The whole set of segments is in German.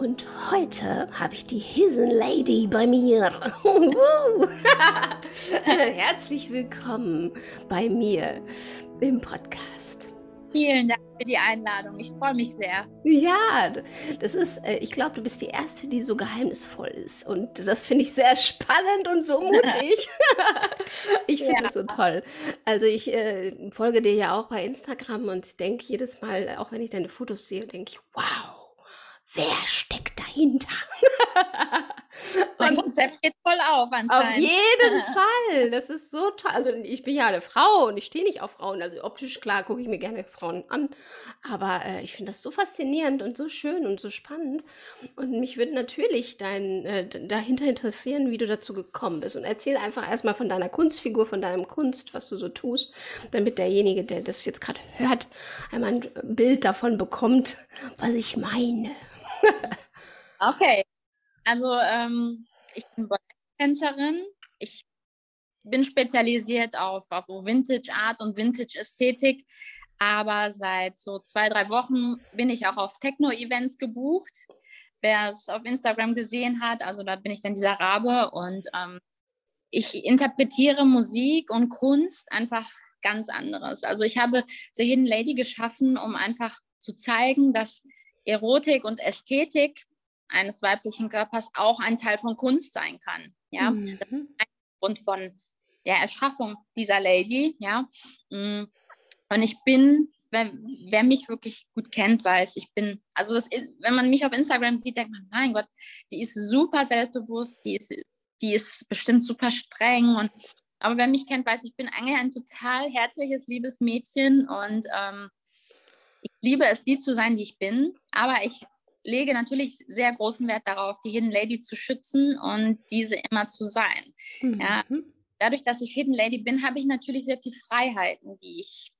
Und heute habe ich die Hidden Lady bei mir. Herzlich willkommen bei mir im Podcast. Vielen Dank für die Einladung. Ich freue mich sehr. Ja, das ist, äh, ich glaube, du bist die Erste, die so geheimnisvoll ist. Und das finde ich sehr spannend und so mutig. ich finde es ja. so toll. Also ich äh, folge dir ja auch bei Instagram und denke jedes Mal, auch wenn ich deine Fotos sehe, denke ich, wow wer steckt dahinter? mein Konzept geht voll auf anscheinend. Auf jeden Fall. Das ist so toll. Also ich bin ja eine Frau und ich stehe nicht auf Frauen. Also optisch klar gucke ich mir gerne Frauen an. Aber äh, ich finde das so faszinierend und so schön und so spannend. Und mich würde natürlich dein, äh, dahinter interessieren, wie du dazu gekommen bist. Und erzähl einfach erstmal von deiner Kunstfigur, von deinem Kunst, was du so tust, damit derjenige, der das jetzt gerade hört, einmal ein Bild davon bekommt, was ich meine. okay. Also ähm, ich bin Tänzerin. Ich bin spezialisiert auf, auf Vintage Art und Vintage Ästhetik. Aber seit so zwei, drei Wochen bin ich auch auf Techno-Events gebucht. Wer es auf Instagram gesehen hat, also da bin ich dann dieser Rabe und ähm, ich interpretiere Musik und Kunst einfach ganz anderes. Also ich habe The Hidden Lady geschaffen, um einfach zu zeigen, dass Erotik und Ästhetik eines weiblichen Körpers auch ein Teil von Kunst sein kann. Ja, mhm. das ist ein Grund von der Erschaffung dieser Lady. Ja, mm. und ich bin, wer, wer, mich wirklich gut kennt, weiß, ich bin, also das, wenn man mich auf Instagram sieht, denkt man, mein Gott, die ist super selbstbewusst, die ist, die ist bestimmt super streng und aber wer mich kennt, weiß, ich bin eigentlich ein total herzliches, liebes Mädchen und ähm, ich liebe es, die zu sein, die ich bin, aber ich lege natürlich sehr großen Wert darauf, die Hidden Lady zu schützen und diese immer zu sein. Mhm. Ja, dadurch, dass ich Hidden Lady bin, habe ich natürlich sehr viele Freiheiten, die ich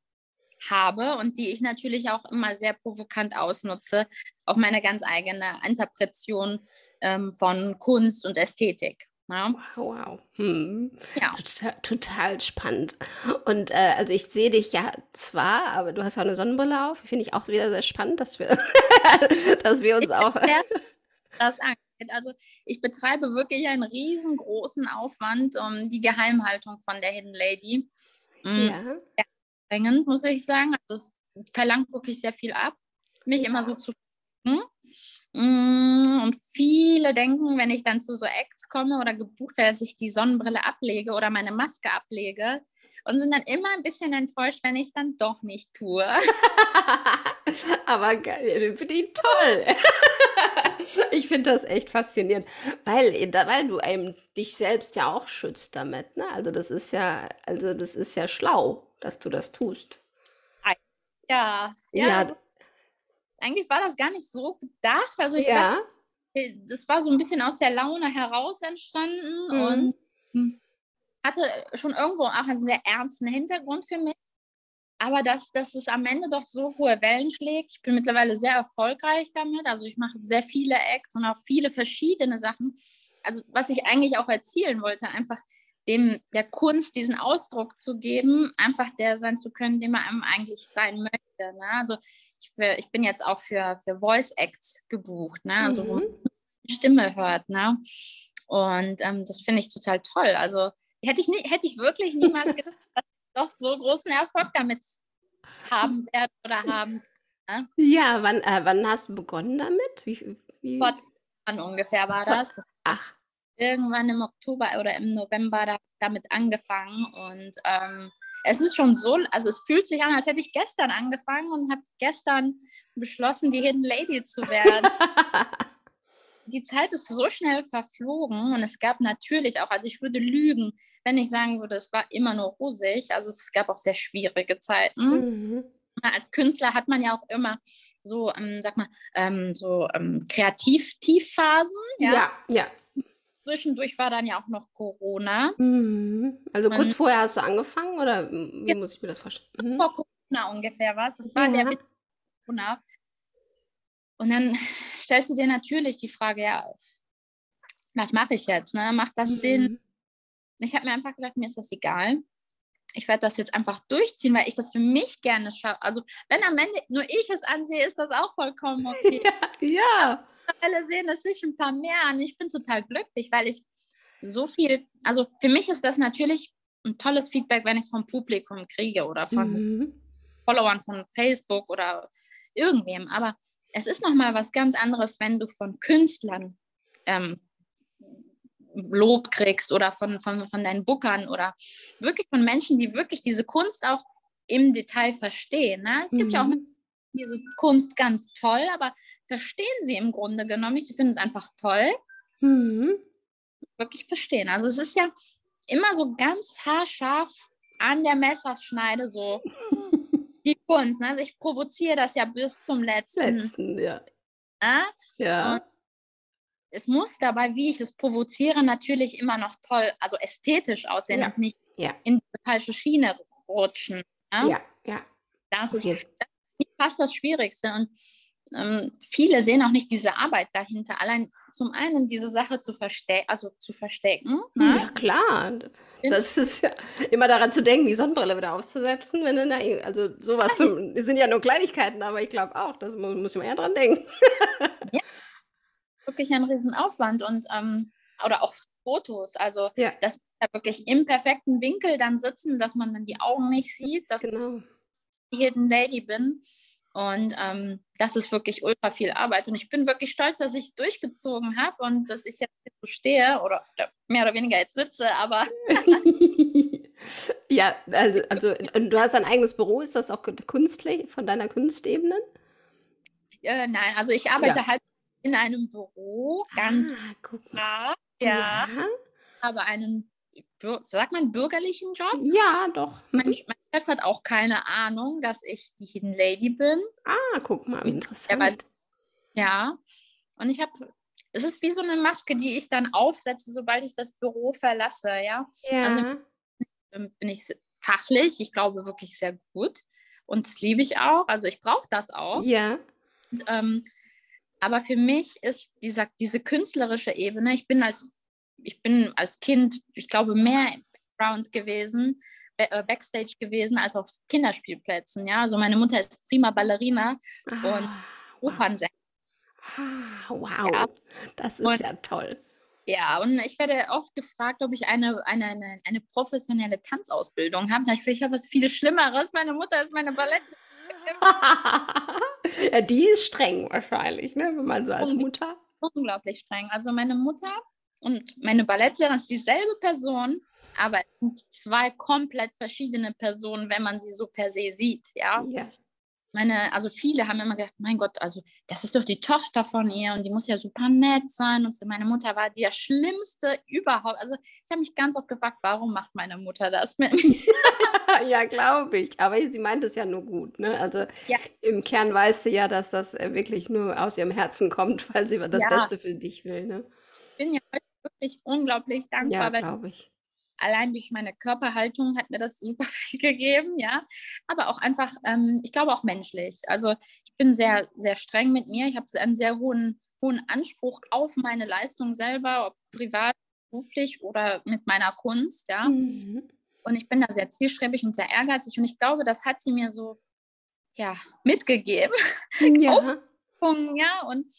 habe und die ich natürlich auch immer sehr provokant ausnutze, auf meine ganz eigene Interpretation ähm, von Kunst und Ästhetik. Ja. Wow, wow. Hm. Ja. Total, total, spannend. Und äh, also ich sehe dich ja zwar, aber du hast auch eine Sonnenbrille auf. Finde ich auch wieder sehr spannend, dass wir, dass wir uns auch. das angeht. Also ich betreibe wirklich einen riesengroßen Aufwand um die Geheimhaltung von der Hidden Lady. Mm, ja. Sehr drängend, muss ich sagen. Also es verlangt wirklich sehr viel ab, mich ja. immer so zu. Hm? Mm, und viele denken, wenn ich dann zu so Acts komme oder gebucht werde, dass ich die Sonnenbrille ablege oder meine Maske ablege und sind dann immer ein bisschen enttäuscht, wenn ich es dann doch nicht tue. Aber geil, finde ich toll. ich finde das echt faszinierend, weil, weil du eben dich selbst ja auch schützt damit. Ne? Also das ist ja, also das ist ja schlau, dass du das tust. Ja, ja. ja also eigentlich war das gar nicht so gedacht. Also ich ja. dachte, äh, das war so ein bisschen aus der Laune heraus entstanden mhm. und hm, hatte schon irgendwo auch einen sehr ernsten Hintergrund für mich. Aber dass, dass es am Ende doch so hohe Wellen schlägt, ich bin mittlerweile sehr erfolgreich damit. Also ich mache sehr viele Acts und auch viele verschiedene Sachen. Also was ich eigentlich auch erzielen wollte, einfach dem der Kunst diesen Ausdruck zu geben, einfach der sein zu können, dem man eigentlich sein möchte. Ne? Also ich, ich, bin jetzt auch für, für Voice Acts gebucht, ne? also mhm. wo man die Stimme hört. Ne? Und ähm, das finde ich total toll. Also hätte ich, nie, hätte ich wirklich niemals gedacht, dass ich doch so großen Erfolg damit haben werde oder haben. Ne? Ja, wann, äh, wann hast du begonnen damit? Wie, wie? Vor zwei ungefähr war das Ach irgendwann im Oktober oder im November da, damit angefangen und ähm, es ist schon so, also es fühlt sich an, als hätte ich gestern angefangen und habe gestern beschlossen, die Hidden Lady zu werden. die Zeit ist so schnell verflogen und es gab natürlich auch, also ich würde lügen, wenn ich sagen würde, es war immer nur rosig. Also es gab auch sehr schwierige Zeiten. Mhm. Als Künstler hat man ja auch immer so, ähm, sag mal, ähm, so ähm, Kreativ-Tiefphasen. Ja? Ja, ja. Zwischendurch war dann ja auch noch Corona. Mhm. Also Man- kurz vorher hast du angefangen oder wie Ja. muss ich mir das vorstellen? Mhm. Vor Corona ungefähr was. Das war der Ja. Witz Corona. Und dann stellst du dir natürlich die Frage, ja, was mache ich jetzt? Ne? Macht das Sinn? Mhm. Und ich habe mir einfach gedacht, mir ist das egal. Ich werde das jetzt einfach durchziehen, weil ich das für mich gerne schaffe. Also, wenn am Ende nur ich es ansehe, ist das auch vollkommen okay. Ja. Alle sehen es sich ein paar mehr an. Ich bin total glücklich, weil ich so viel, also für mich ist das natürlich ein tolles Feedback, wenn ich es vom Publikum kriege oder von Mhm. Followern von Facebook oder irgendwem. Aber es ist nochmal was ganz anderes, wenn du von Künstlern ähm, Lob kriegst oder von, von, von deinen Bookern oder wirklich von Menschen, die wirklich diese Kunst auch im Detail verstehen. Ne? Es gibt ja auch Mhm. Menschen, diese Kunst ganz toll, aber verstehen sie im Grunde genommen nicht. Sie finden es einfach toll, Mhm. wirklich verstehen. Also es ist ja immer so ganz haarscharf an der Messerschneide so die Kunst. Ne? Also ich provoziere das ja bis zum letzten. Letzten, ja. Ne? Ja. Und es muss dabei, wie ich es provoziere, natürlich immer noch toll, also ästhetisch aussehen Ja. und nicht Ja. in die falsche Schiene rutschen. Ne? Ja, ja. Das ist jeden- fast das Schwierigste. Und ähm, viele sehen auch nicht diese Arbeit dahinter. Allein zum einen diese Sache zu verstecken, also zu verstecken. Ne? Ja, klar. Das ist ja immer daran zu denken, die Sonnenbrille wieder aufzusetzen, wenn du da, also sowas, zum, sind ja nur Kleinigkeiten, aber ich glaube auch, das muss, muss man ja dran denken. Wirklich ein Riesenaufwand und ähm, oder auch Fotos. Also Ja. dass wir wirklich im perfekten Winkel dann sitzen, dass man dann die Augen nicht sieht, dass Genau. ich Hidden Lady bin. Und ähm, das ist wirklich ultra viel Arbeit. Und ich bin wirklich stolz, dass ich es durchgezogen habe und dass ich jetzt so stehe oder, oder mehr oder weniger jetzt sitze. Aber ja, also, also du hast ein eigenes Büro, ist das auch künstlich von deiner Kunstebene? äh, nein, also ich arbeite halt in einem Büro, ganz ah, klar. Ja, Ja, habe einen, sagt man, bürgerlichen Job. ja doch. Mein, mein Chef hat auch keine Ahnung, dass ich die Hidden Lady bin. Ah, guck mal, wie interessant. Ja. Und ich habe, es ist wie so eine Maske, die ich dann aufsetze, sobald ich das Büro verlasse. Ja. Ja, Also- ähm, bin ich fachlich, ich glaube, wirklich sehr gut. Und das liebe ich auch. Also ich brauche das auch. ja. Und, ähm, aber für mich ist dieser, diese künstlerische Ebene, ich bin als, ich bin als Kind, ich glaube, mehr im Background gewesen, äh, Backstage gewesen als auf Kinderspielplätzen. Ja, also meine Mutter ist prima Ballerina, Ah, wow. Opernsängerin. Ah, wow. Ja. Das ist Und- ja toll. Ja, und ich werde oft gefragt, ob ich eine, eine, eine, eine professionelle Tanzausbildung habe. Da ich, ich habe was viel Schlimmeres. Meine Mutter ist meine Ballett. ja, die ist streng wahrscheinlich, ne? Wenn man so als Und- Mutter. unglaublich streng. Also meine Mutter und meine Ballettlehrerin ist dieselbe Person, aber es sind zwei komplett verschiedene Personen, wenn man sie so per se sieht. Ja, Ja. meine, also viele haben immer gedacht, mein Gott, also das ist doch die Tochter von ihr und die muss ja super nett sein. Und so. meine Mutter war die schlimmste überhaupt. Also ich habe mich ganz oft gefragt, warum macht meine Mutter das mit mir? ja, glaube ich. Aber sie meint es ja nur gut, ne? Also Ja. im Kern weißt du ja, dass das äh, wirklich nur aus ihrem Herzen kommt, weil sie das Ja. Beste für dich will, ne? Ich bin ja heute wirklich unglaublich Ja, dankbar, wenn glaube ich. allein durch meine Körperhaltung hat mir das super viel gegeben, ja. Aber auch einfach, ähm, ich glaube auch menschlich. Also ich bin sehr, sehr streng mit mir. Ich habe einen sehr hohen, hohen Anspruch auf meine Leistung selber, ob privat, beruflich oder mit meiner Kunst, ja. Mhm. Und ich bin da sehr zielstrebig und sehr ehrgeizig. Und ich glaube, das hat sie mir so, ja, mitgegeben. Ja. Ja. Und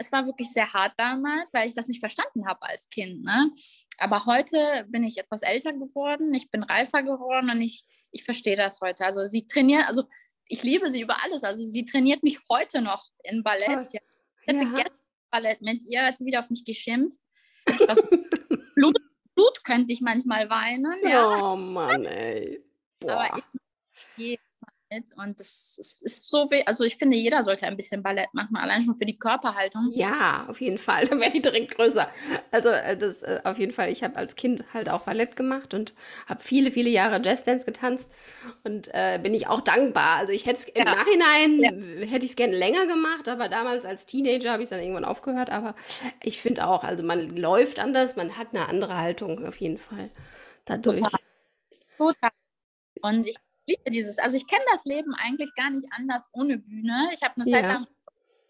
es war wirklich sehr hart damals, weil ich das nicht verstanden habe als Kind. Ne? Aber heute bin ich etwas älter geworden, ich bin reifer geworden und ich, ich verstehe das heute. Also sie trainiert, also ich liebe sie über alles. Also sie trainiert mich heute noch in Ballett. Ja. Ich hatte Ja. gestern Ballett mit ihr, hat sie wieder auf mich geschimpft. Blut, Blut könnte ich manchmal weinen. Ja. Oh Mann, ey. Aber Boah. ich, mit und das ist, ist so, also ich finde, jeder sollte ein bisschen Ballett machen, allein schon für die Körperhaltung. Ja, auf jeden Fall, dann werde ich direkt größer. Also äh, das äh, auf jeden Fall, ich habe als Kind halt auch Ballett gemacht und habe viele, viele Jahre Jazzdance getanzt und äh, bin ich auch dankbar. Also ich hätte es im ja. Nachhinein, ja. hätte ich es gerne länger gemacht, aber damals als Teenager habe ich es dann irgendwann aufgehört, aber ich finde auch, also man läuft anders, man hat eine andere Haltung auf jeden Fall dadurch. Total. Total. Und ich liebe dieses, also ich kenne das Leben eigentlich gar nicht anders ohne Bühne. Ich habe eine ja. Zeit lang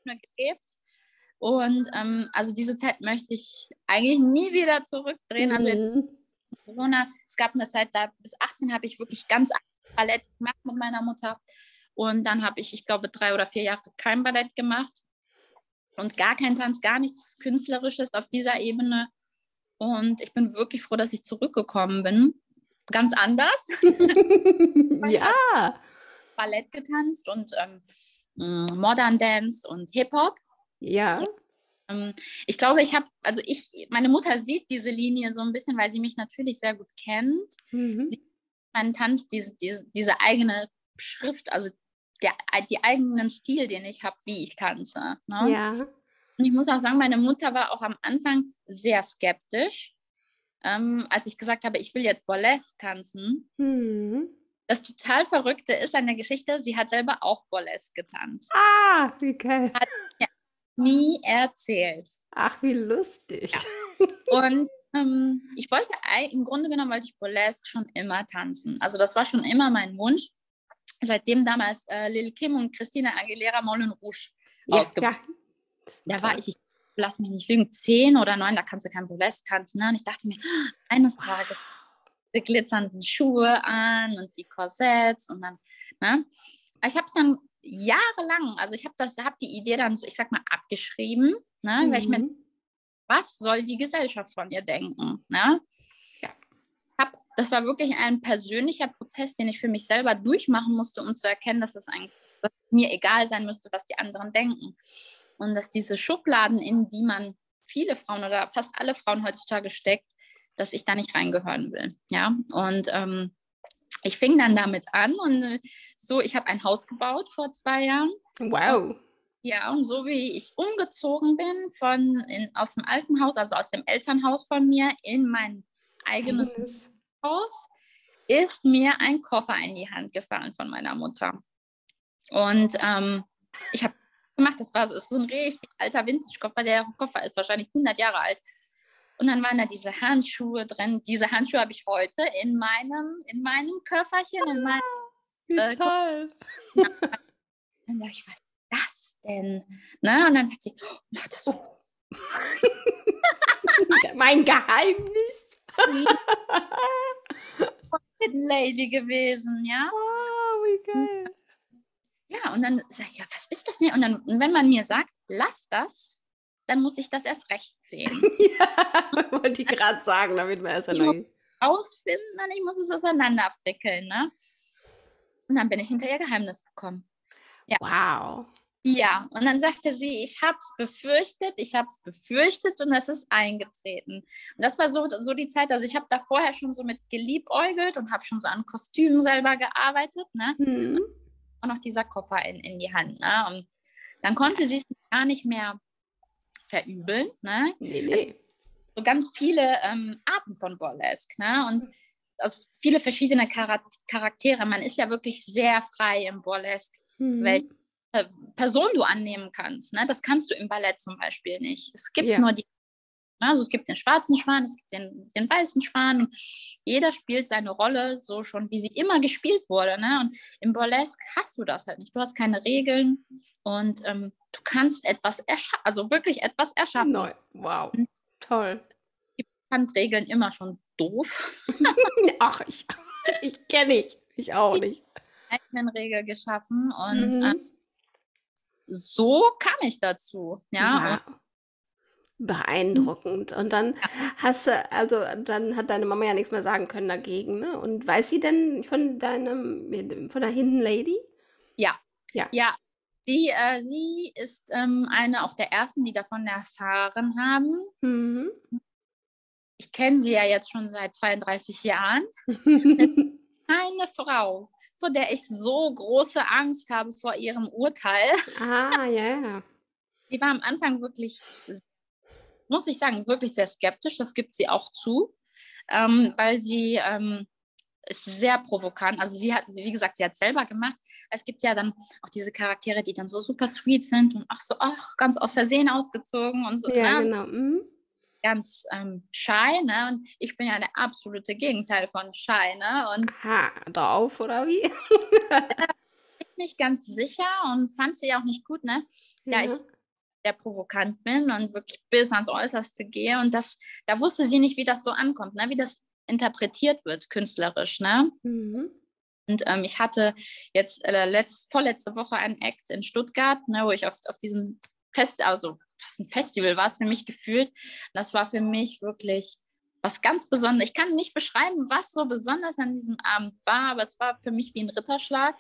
Bühne gelebt. Und ähm, also diese Zeit möchte ich eigentlich nie wieder zurückdrehen. Also jetzt mhm. Corona, es gab eine Zeit, da bis 18 habe ich wirklich ganz Ballett gemacht mit meiner Mutter. Und dann habe ich, ich glaube, drei oder vier Jahre kein Ballett gemacht. Und gar kein Tanz, gar nichts Künstlerisches auf dieser Ebene. Und ich bin wirklich froh, dass ich zurückgekommen bin ganz anders. ja. Ballett getanzt und ähm, mm, Modern Dance und Hip-Hop. Ja. Ähm, ich glaube, ich habe, also ich, meine Mutter sieht diese Linie so ein bisschen, weil sie mich natürlich sehr gut kennt. Mhm. Sie, meinen Tanz, diese, diese, diese eigene Schrift, also der, die eigenen Stil, den ich habe, wie ich tanze. Ne? Ja. Und ich muss auch sagen, meine Mutter war auch am Anfang sehr skeptisch ähm, als ich gesagt habe, ich will jetzt Burlesque tanzen. Mhm. Das total Verrückte ist an der Geschichte, sie hat selber auch Burlesque getanzt. Ah, wie geil. Hat mir nie erzählt. Ach, wie lustig. Ja. Und ähm, ich wollte, im Grunde genommen wollte ich Burlesque schon immer tanzen. Also das war schon immer mein Wunsch. Seitdem damals äh, Lil Kim und Christina Aguilera Moulin Rouge ja, ausgebracht. Ja. Da war ich, lass mich nicht lügen, zehn oder neun, da kannst du kein Burlesque tanzen. Ne? Und ich dachte mir, eines Tages die glitzernden Schuhe an und die Korsetts und dann, ne? Ich habe es dann jahrelang, also ich habe das, habe die Idee dann so, ich sag mal, abgeschrieben, ne? Mhm. Weil ich mir, mhm. was soll die Gesellschaft von ihr denken, ne? Ja. Hab, das war wirklich ein persönlicher Prozess, den ich für mich selber durchmachen musste, um zu erkennen, dass es ein, dass mir egal sein müsste, was die anderen denken und dass diese Schubladen, in die man viele Frauen oder fast alle Frauen heutzutage steckt, dass ich da nicht reingehören will. Ja, und ähm, ich fing dann damit an und äh, so, ich habe ein Haus gebaut vor zwei Jahren. Wow. Ja, und so wie ich umgezogen bin von in, aus dem alten Haus, also aus dem Elternhaus von mir, in mein eigenes Eines. Haus, ist mir ein Koffer in die Hand gefallen von meiner Mutter. Und ähm, ich habe gemacht. Das war so, ist so ein richtig alter Vintage-Koffer. Der Koffer ist wahrscheinlich 100 Jahre alt. Und dann waren da diese Handschuhe drin. Diese Handschuhe habe ich heute in meinem, in meinem Köfferchen. In meinem, Wie äh, toll. Dann sage ich, was ist das denn? Ne? Und dann sagt sie, oh, das so. mein Geheimnis. Hidden Lady gewesen, ja. Oh, wie geil. Ja, und dann sage ich, ja, was ist das denn? Und dann, wenn man mir sagt, lass das, dann muss ich das erst recht sehen. ja, wollte ich gerade sagen, damit man erst einmal. Ausfinden, und ich muss es auseinanderfrickeln. Ne? Und dann bin ich hinter ihr Geheimnis gekommen. Ja. Wow. Ja, und dann sagte sie, ich habe es befürchtet, ich habe es befürchtet und es ist eingetreten. Und das war so, so die Zeit, also ich habe da vorher schon so mit geliebäugelt und habe schon so an Kostümen selber gearbeitet. Ne? Mhm auch noch dieser Koffer in, in die Hand. Ne? Und dann konnte sie es gar nicht mehr verübeln. Ne? Nee, nee. so ganz viele ähm, Arten von Burlesque. Ne? Und also viele verschiedene Charaktere. Man ist ja wirklich sehr frei im Burlesque, mhm. welche Person du annehmen kannst. Ne? Das kannst du im Ballett zum Beispiel nicht. Es gibt ja. nur die also es gibt den schwarzen Schwan, es gibt den, den weißen Schwan. Und jeder spielt seine Rolle so schon, wie sie immer gespielt wurde. Ne? Und im Burlesque hast du das halt nicht. Du hast keine Regeln und ähm, du kannst etwas erschaffen, also wirklich etwas erschaffen. Neu. Wow, toll. Ich fand Regeln immer schon doof. Ach, ich, ich kenne ich. Ich auch nicht. eigenen Regel geschaffen und mhm. ähm, so kam ich dazu. Ja, ja beeindruckend. Und dann hast du, also dann hat deine Mama ja nichts mehr sagen können dagegen, ne? Und weiß sie denn von deinem, von der Hidden Lady? Ja. Ja. Ja. Die, äh, sie ist ähm, eine auch der ersten, die davon erfahren haben. Mhm. Ich kenne sie ja jetzt schon seit 32 Jahren. keine Frau, vor der ich so große Angst habe vor ihrem Urteil. Ah, ja. Yeah. Sie war am Anfang wirklich, muss ich sagen, wirklich sehr skeptisch. Das gibt sie auch zu, ähm, weil sie ähm, ist sehr provokant. Also sie hat, wie gesagt, sie hat selber gemacht. Es gibt ja dann auch diese Charaktere, die dann so super sweet sind und auch so, ach, ganz aus Versehen ausgezogen und so. Ja, ne? genau. Mhm. Ganz ähm, shy, ne? Und ich bin ja eine absolute Gegenteil von shy, ne? Und Aha, drauf oder wie? bin nicht ganz sicher und fand sie auch nicht gut, ne? Da Ja. ich sehr provokant bin und wirklich bis ans Äußerste gehe. Und das, da wusste sie nicht, wie das so ankommt, ne? wie das interpretiert wird, künstlerisch. Ne? Mhm. Und ähm, ich hatte jetzt äh, letzt, vorletzte Woche einen Act in Stuttgart, ne, wo ich auf, auf diesem Fest, also ein Festival war es für mich gefühlt. Das war für mich wirklich was ganz Besonderes. Ich kann nicht beschreiben, was so besonders an diesem Abend war, aber es war für mich wie ein Ritterschlag.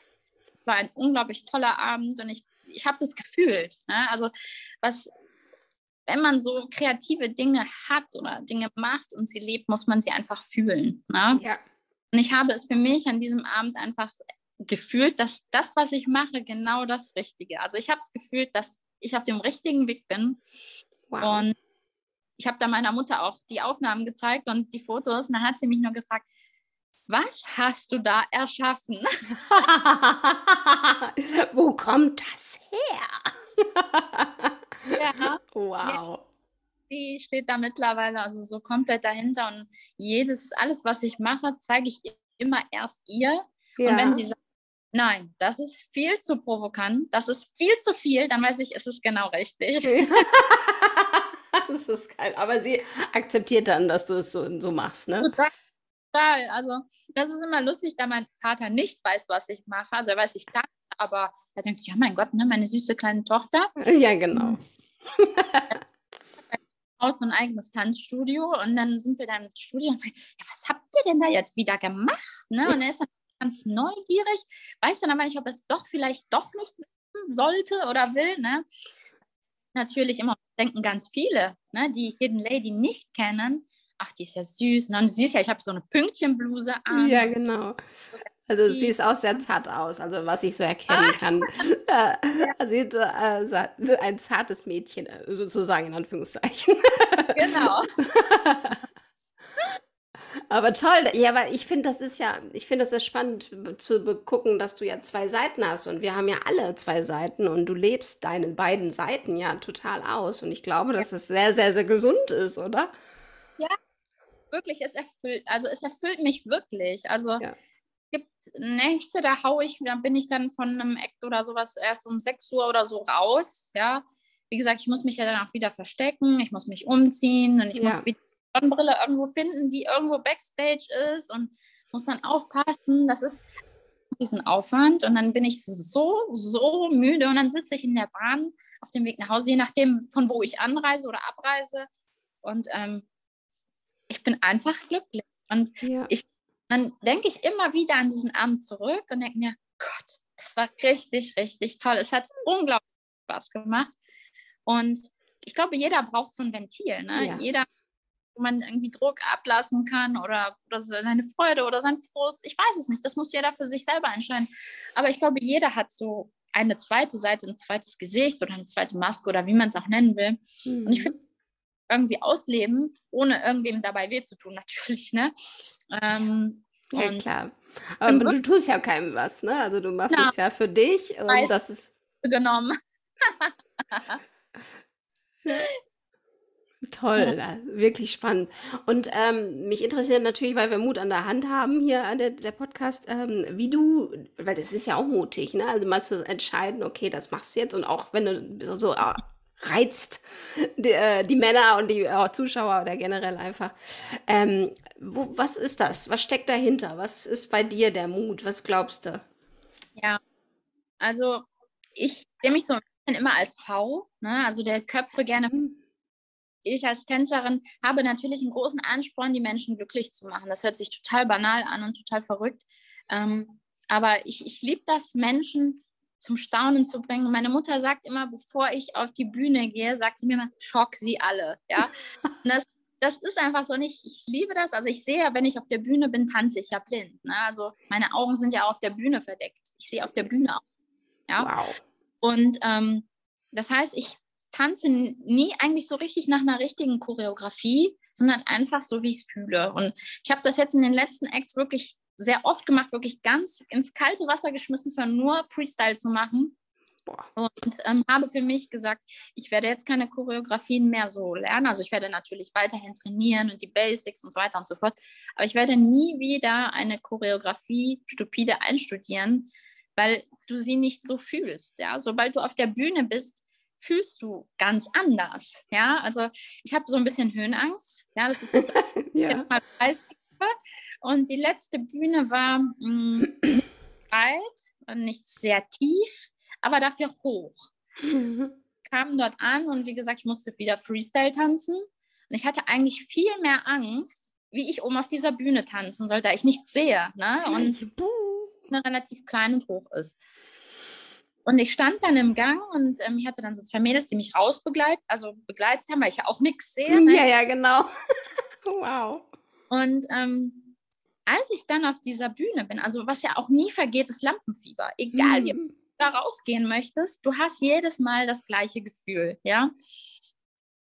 Es war ein unglaublich toller Abend und ich, ich habe das gefühlt. Ne? Also was, wenn man so kreative Dinge hat oder Dinge macht und sie lebt, muss man sie einfach fühlen. Ne? Ja. Und ich habe es für mich an diesem Abend einfach gefühlt, dass das, was ich mache, genau das Richtige. Also ich habe es gefühlt, dass ich auf dem richtigen Weg bin. Wow. Und ich habe da meiner Mutter auch die Aufnahmen gezeigt und die Fotos. Und dann hat sie mich nur gefragt, was hast du da erschaffen? Wo kommt das her? ja. Wow. Die steht da mittlerweile also so komplett dahinter. Und jedes, alles, was ich mache, zeige ich immer erst ihr. Ja. Und wenn sie sagt, nein, das ist viel zu provokant, das ist viel zu viel, dann weiß ich, es ist genau richtig. das ist geil. Aber sie akzeptiert dann, dass du es so, so machst, ne? Total. Also, das ist immer lustig, da mein Vater nicht weiß, was ich mache. Also, er weiß, ich tanze, aber er denkt, ja, mein Gott, ne, meine süße kleine Tochter. Ja, genau. Aus so ein eigenes Tanzstudio und dann sind wir da im Studio und fragen, ja, was habt ihr denn da jetzt wieder gemacht? Ne? Und er ist dann ganz neugierig, weiß dann aber nicht, ob er es doch vielleicht doch nicht wissen sollte oder will. Ne? Natürlich immer denken ganz viele, ne, die Hidden Lady nicht kennen, ach, die ist ja süß. Ne? Und du siehst ja, ich habe so eine Pünktchenbluse an. Ja, genau. Also sie sieht auch sehr zart aus, also was ich so erkennen kann. Äh, also äh, so ein zartes Mädchen, äh, sozusagen in Anführungszeichen. Genau. Aber toll, ja, weil ich finde, das ist ja, ich finde das sehr spannend zu gucken, dass du ja zwei Seiten hast und wir haben ja alle zwei Seiten und du lebst deine beiden Seiten ja total aus und ich glaube, dass es sehr, sehr, sehr gesund ist, oder? Wirklich, es erfüllt, also es erfüllt mich wirklich. Also Ja. es gibt Nächte, da haue ich, da bin ich dann von einem Act oder sowas erst um 6 Uhr oder so raus. Ja, wie gesagt, ich muss mich ja dann auch wieder verstecken, ich muss mich umziehen und ich Ja. muss wieder eine Sonnenbrille irgendwo finden, die irgendwo Backstage ist und muss dann aufpassen. Das ist diesen Aufwand und dann bin ich so, so müde und dann sitze ich in der Bahn auf dem Weg nach Hause, je nachdem, von wo ich anreise oder abreise. Und ähm, ich bin einfach glücklich. Und Ja. dann denke ich immer wieder an diesen Abend zurück und denke mir, Gott, das war richtig, richtig toll. Es hat unglaublich Spaß gemacht. Und ich glaube, jeder braucht so ein Ventil. Ne? Ja. Jeder, wo man irgendwie Druck ablassen kann oder, oder seine Freude oder sein Frust. Ich weiß es nicht. Das muss jeder für sich selber entscheiden. Aber ich glaube, jeder hat so eine zweite Seite, ein zweites Gesicht oder eine zweite Maske oder wie man es auch nennen will. Und ich Mhm. finde, irgendwie ausleben, ohne irgendwem dabei weh zu tun, natürlich. Ne? Ähm, Ja, klar. Aber du tust ja keinem was, ne? Also du machst Ja. es ja für dich und Weiß. das ist genommen. toll, wirklich spannend. Und ähm, mich interessiert natürlich, weil wir Mut an der Hand haben hier an der, der Podcast, ähm, wie du, weil das ist ja auch mutig, ne? Also mal zu entscheiden, okay, das machst du jetzt und auch wenn du so, so äh, reizt die, äh, die Männer und die äh, Zuschauer oder generell einfach. Ähm, wo, was ist das? Was steckt dahinter? Was ist bei dir der Mut? Was glaubst du? Ja, also ich sehe mich so ein bisschen immer als V, ne? also der Köpfe gerne. Ich als Tänzerin habe natürlich einen großen Ansporn, die Menschen glücklich zu machen. Das hört sich total banal an und total verrückt. Ähm, aber ich, ich liebe das, Menschen zum Staunen zu bringen. Meine Mutter sagt immer, bevor ich auf die Bühne gehe, sagt sie mir immer, schock sie alle. Ja? Und das das ist einfach so nicht, ich liebe das. Also ich sehe, wenn ich auf der Bühne bin, tanze ich ja blind. Ne? Also meine Augen sind ja auf der Bühne verdeckt. Ich sehe auf der Bühne auch. Ja? Wow. Und ähm, das heißt, ich tanze nie eigentlich so richtig nach einer richtigen Choreografie, sondern einfach so, wie ich es fühle. Und ich habe das jetzt in den letzten Acts wirklich sehr oft gemacht, wirklich ganz ins kalte Wasser geschmissen, zwar nur Freestyle zu machen. Boah. Und ähm, habe für mich gesagt, ich werde jetzt keine Choreografien mehr so lernen. Also ich werde natürlich weiterhin trainieren und die Basics und so weiter und so fort. Aber ich werde nie wieder eine Choreografie stupide einstudieren, weil du sie nicht so fühlst. Ja? Sobald du auf der Bühne bist, fühlst du ganz anders. Ja, also ich habe so ein bisschen Höhenangst. Ja, das ist jetzt ja. mal Preisgeber. Und die letzte Bühne war mh, nicht weit und nicht sehr tief, aber dafür hoch. Kam dort an und wie gesagt, ich musste wieder Freestyle tanzen. Und ich hatte eigentlich viel mehr Angst, wie ich oben auf dieser Bühne tanzen soll, da ich nichts sehe. Ne? Und relativ klein und hoch ist. Und ich stand dann im Gang und ähm, ich hatte dann so zwei Mädels, die mich rausbegleitet, also begleitet haben, weil ich ja auch nichts sehe. Ne? Ja, ja, genau. wow. Und ähm, als ich dann auf dieser Bühne bin, also was ja auch nie vergeht, ist Lampenfieber. Egal, wie Mhm. du da rausgehen möchtest, du hast jedes Mal das gleiche Gefühl, ja.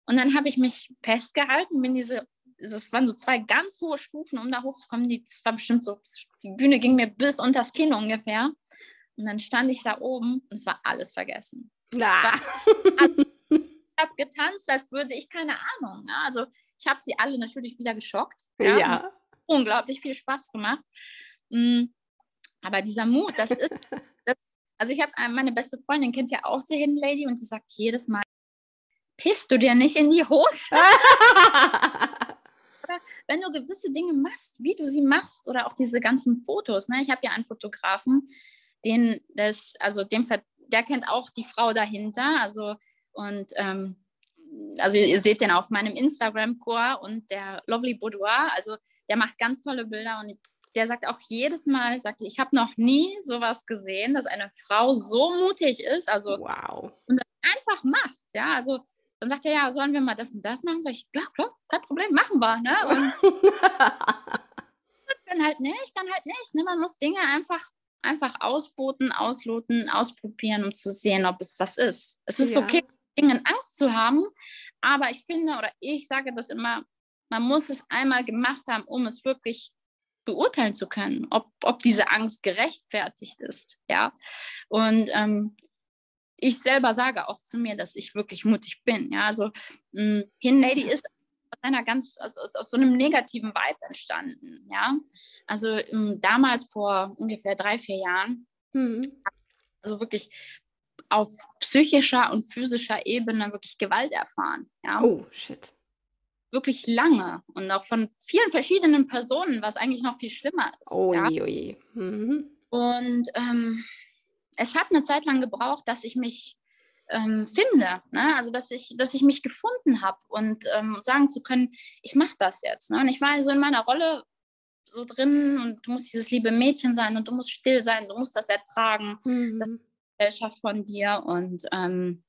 Und dann habe ich mich festgehalten, bin diese, es waren so zwei ganz hohe Stufen, um da hochzukommen. Die, das war bestimmt so, die Bühne ging mir bis unters Kinn ungefähr. Und dann stand ich da oben und es war alles vergessen. Ah. Ich habe getanzt, als würde ich keine Ahnung. Ne? Also ich habe sie alle natürlich wieder geschockt. Ja. Hat unglaublich viel Spaß gemacht. Mm, Aber dieser Mut, das ist. Das, also ich habe meine beste Freundin kennt ja auch die Hidden Lady und die sagt jedes Mal, pisst du dir nicht in die Hose, wenn du gewisse Dinge machst, wie du sie machst oder auch diese ganzen Fotos. Ne? Ich habe ja einen Fotografen, den das, also dem, der kennt auch die Frau dahinter. Also und ähm, also ihr seht den auf meinem Instagram-Chor und der Lovely Boudoir, also der macht ganz tolle Bilder und der sagt auch jedes Mal, sagt, ich habe noch nie sowas gesehen, dass eine Frau so mutig ist, also wow. einfach macht, ja, also dann sagt er, ja, sollen wir mal das und das machen? Sag ich, ja, klar, kein Problem, machen wir, ne? Und dann halt nicht, dann halt nicht, ne? Man muss Dinge einfach, einfach ausboten, ausloten, ausprobieren, um zu sehen, ob es was ist. Es ist Ja. okay, Dingen Angst zu haben, aber ich finde, oder ich sage das immer, man muss es einmal gemacht haben, um es wirklich beurteilen zu können, ob, ob diese Angst gerechtfertigt ist, ja. Und ähm, ich selber sage auch zu mir, dass ich wirklich mutig bin, ja. Also mh, Hin Lady ist aus einer ganz, aus, aus, aus so einem negativen Vibe entstanden, ja. Also ähm, damals vor ungefähr drei, vier Jahren Hm. also wirklich auf psychischer und physischer Ebene wirklich Gewalt erfahren. Ja? Oh, shit. Wirklich lange und auch von vielen verschiedenen Personen, was eigentlich noch viel schlimmer ist. Oh ja? je, oh je. Mhm. Und ähm, es hat eine Zeit lang gebraucht, dass ich mich ähm, finde, ne? also dass ich, dass ich mich gefunden habe und ähm, sagen zu können, ich mache das jetzt. Ne? Und ich war so in meiner Rolle so drin und du musst dieses liebe Mädchen sein und du musst still sein, du musst das ertragen. Mhm. Gesellschaft von dir und ähm,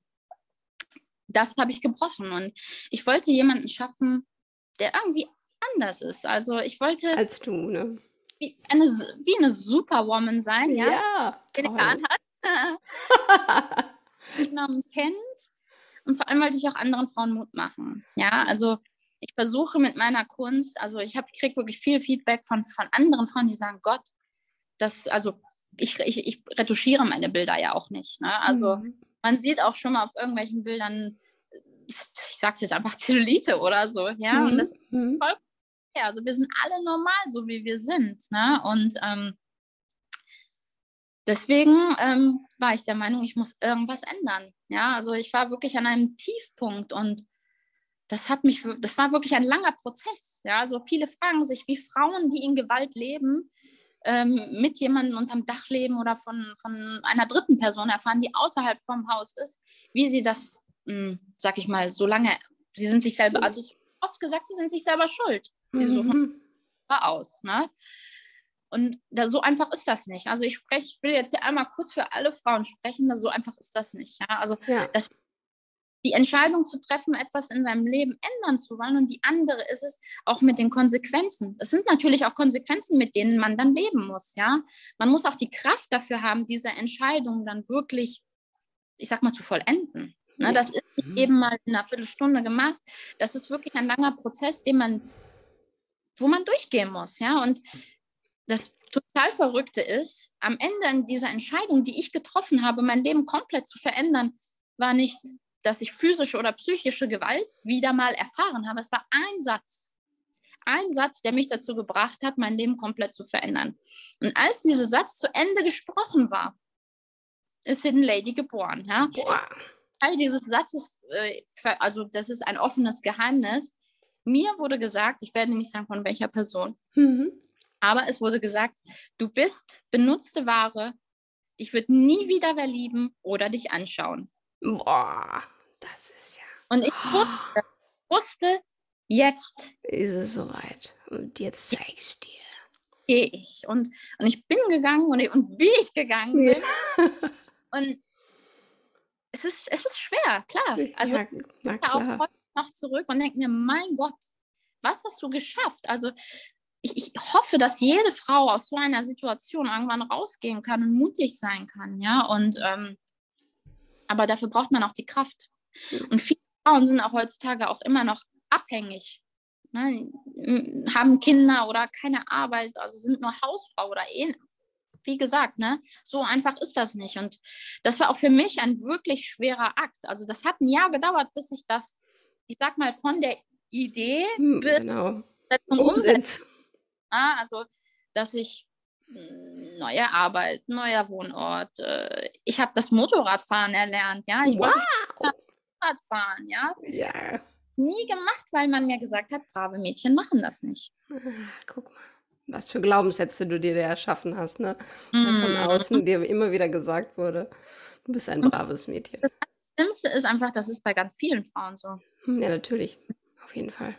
das habe ich gebrochen und ich wollte jemanden schaffen, der irgendwie anders ist. Also ich wollte Als du, ne? wie eine, wie eine Superwoman sein, ja, Ja, die toll. geahnt hat, genommen kennt und vor allem wollte ich auch anderen Frauen Mut machen. Ja, also ich versuche mit meiner Kunst, also ich kriege wirklich viel Feedback von, von anderen Frauen, die sagen, Gott, das, also ich, ich, ich retuschiere meine Bilder ja auch nicht. Ne? Also Mhm. man sieht auch schon mal auf irgendwelchen Bildern, ich sag's jetzt einfach Zellulite oder so, ja. Und das Mhm. ja, also wir sind alle normal, so wie wir sind. Ne? Und ähm, deswegen ähm, war ich der Meinung, ich muss irgendwas ändern. Ja, also ich war wirklich an einem Tiefpunkt und das hat mich, das war wirklich ein langer Prozess. Ja, also viele fragen sich, wie Frauen, die in Gewalt leben, ähm, mit jemandem unterm Dach leben oder von, von einer dritten Person erfahren, die außerhalb vom Haus ist, wie sie das, mh, sag ich mal, so lange, sie sind sich selber, also oft gesagt, sie sind sich selber schuld. Sie suchen Mhm. aus. Ne? Und da, so einfach ist das nicht. Also ich spreche, ich will jetzt hier einmal kurz für alle Frauen sprechen, so einfach ist das nicht. Ja? Also Ja. die die Entscheidung zu treffen, etwas in seinem Leben ändern zu wollen. Und die andere ist es auch mit den Konsequenzen. Es sind natürlich auch Konsequenzen, mit denen man dann leben muss. Ja, man muss auch die Kraft dafür haben, diese Entscheidung dann wirklich, ich sag mal, zu vollenden. Ne, das ist nicht mhm. eben mal in einer Viertelstunde gemacht. Das ist wirklich ein langer Prozess, den man, wo man durchgehen muss. Ja, und das total Verrückte ist, am Ende dieser Entscheidung, die ich getroffen habe, mein Leben komplett zu verändern, war nicht, dass ich physische oder psychische Gewalt wieder mal erfahren habe. Es war ein Satz. Ein Satz, der mich dazu gebracht hat, mein Leben komplett zu verändern. Und als dieser Satz zu Ende gesprochen war, ist Hidden Lady geboren. Ja? Teil dieses Satzes, äh, also das ist ein offenes Geheimnis. Mir wurde gesagt, ich werde nicht sagen von welcher Person, mhm. aber es wurde gesagt, du bist benutzte Ware, dich wird nie wieder wer lieben oder dich anschauen. Boah, das ist ja. Und ich wusste, wusste jetzt ist es soweit. Und jetzt zeige ich dir. Gehe ich. Und, und ich bin gegangen und, ich, und wie ich gegangen bin. Ja. und es ist, es ist schwer, klar. Also ja, ich auch heute noch zurück und denke mir, mein Gott, was hast du geschafft? Also ich, ich, hoffe, dass jede Frau aus so einer Situation irgendwann rausgehen kann und mutig sein kann, ja. Und ähm, aber dafür braucht man auch die Kraft. Und viele Frauen sind auch heutzutage auch immer noch abhängig, ne? haben Kinder oder keine Arbeit, also sind nur Hausfrau oder eh wie gesagt, ne, so einfach ist das nicht. Und das war auch für mich ein wirklich schwerer Akt. Also das hat ein Jahr gedauert, bis ich das, ich sag mal, von der Idee hm, bis genau. zum Umsetzen. Ja, also, dass ich neue Arbeit, neuer Wohnort. Äh, ich habe das Motorradfahren erlernt, ja. Ich wow. wollte Motorradfahren, ja. Ja. Nie gemacht, weil man mir gesagt hat, brave Mädchen machen das nicht. Guck mal was für Glaubenssätze du dir da erschaffen hast, ne? Mm. Von außen dir immer wieder gesagt wurde, du bist ein braves Mädchen. Das Schlimmste ist einfach, das ist bei ganz vielen Frauen so. Hm, ja, natürlich. Auf jeden Fall.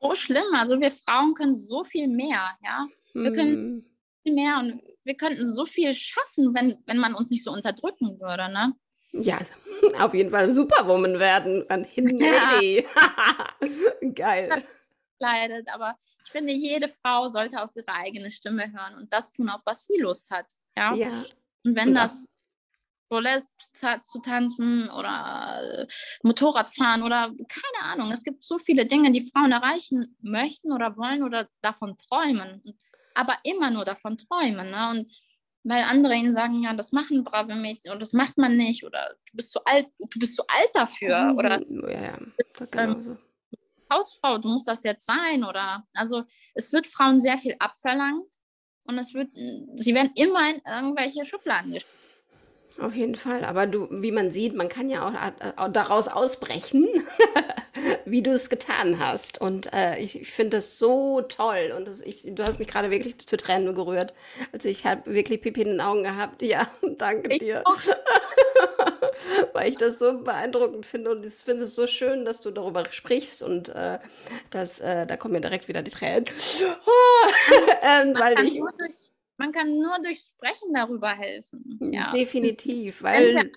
So schlimm. Also wir Frauen können so viel mehr, ja. Wir können hm. Viel mehr und wir könnten so viel schaffen, wenn, wenn man uns nicht so unterdrücken würde, ne? Ja, also, auf jeden Fall Superwoman werden. Ein Hidden Lady. Geil leidet. Aber ich finde, jede Frau sollte auf ihre eigene Stimme hören und das tun, auf was sie Lust hat. Ja. ja. Und wenn ja. das lässt, zu tanzen oder äh, Motorrad fahren oder keine Ahnung. Es gibt so viele Dinge, die Frauen erreichen möchten oder wollen oder davon träumen. Aber immer nur davon träumen. Ne? Und weil andere ihnen sagen, ja, das machen brave Mädchen und das macht man nicht oder du bist zu alt, du bist zu alt dafür oder ja, ja. Genau so. Hausfrau, du musst das jetzt sein oder also es wird Frauen sehr viel abverlangt und es wird, sie werden immer in irgendwelche Schubladen gesteckt. Auf jeden Fall, aber du, wie man sieht, man kann ja auch, auch daraus ausbrechen, wie du es getan hast. Und äh, ich, ich finde das so toll. Und das, ich, du hast mich gerade wirklich zu Tränen gerührt. Also ich habe wirklich Pipi in den Augen gehabt. Ja, danke ich dir. weil ich das so beeindruckend finde und ich finde es so schön, dass du darüber sprichst und äh, das, äh, da kommen mir direkt wieder die Tränen. ähm, kann ich, durch, man, kann nur durch Sprechen darüber helfen. Ja. Definitiv, weil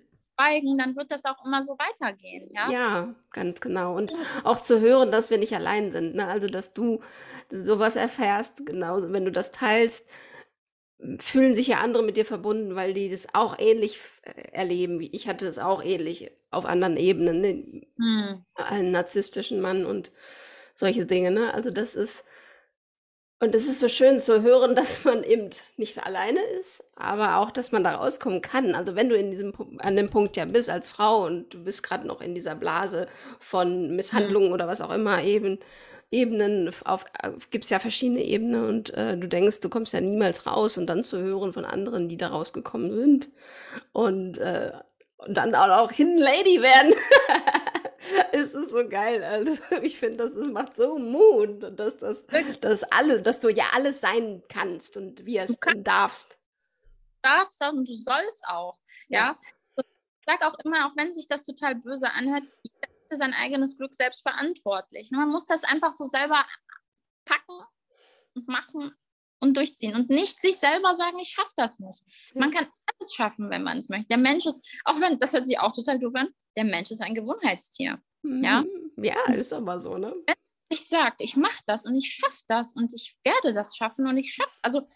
dann wird das auch immer so weitergehen. Ja, ja ganz genau. Und auch zu hören, dass wir nicht allein sind. Ne? Also, dass du sowas erfährst, genau, wenn du das teilst, fühlen sich ja andere mit dir verbunden, weil die das auch ähnlich äh, erleben. wie Ich hatte das auch ähnlich auf anderen Ebenen, ne? Hm. einen narzisstischen Mann und solche Dinge. Ne? Also das ist, und es ist so schön zu hören, dass man eben nicht alleine ist, aber auch, dass man da rauskommen kann. Also wenn du in diesem, an dem Punkt ja bist als Frau und du bist gerade noch in dieser Blase von Misshandlungen hm. oder was auch immer eben, Ebenen, auf, gibt es ja verschiedene Ebenen und äh, du denkst, du kommst ja niemals raus und dann zu hören von anderen, die da rausgekommen sind und, äh, und dann auch Hidden Lady werden. ist es so geil. Also ich finde, das, das macht so Mut, dass das, dass alle, dass du ja alles sein kannst und wirst du und darfst. Darfst und du sollst auch. Ja. ja. Ich sage auch immer, auch wenn sich das total böse anhört, für sein eigenes Glück selbst verantwortlich. Man muss das einfach so selber packen und machen und durchziehen und nicht sich selber sagen, ich schaffe das nicht. Man kann alles schaffen, wenn man es möchte. Der Mensch ist, auch wenn, das hört sich auch total doof an, der Mensch ist ein Gewohnheitstier. Mhm. Ja? ja, ist aber so, ne? Wenn ich sagt, ich mache das und ich schaffe das und ich werde das schaffen und ich schaffe, also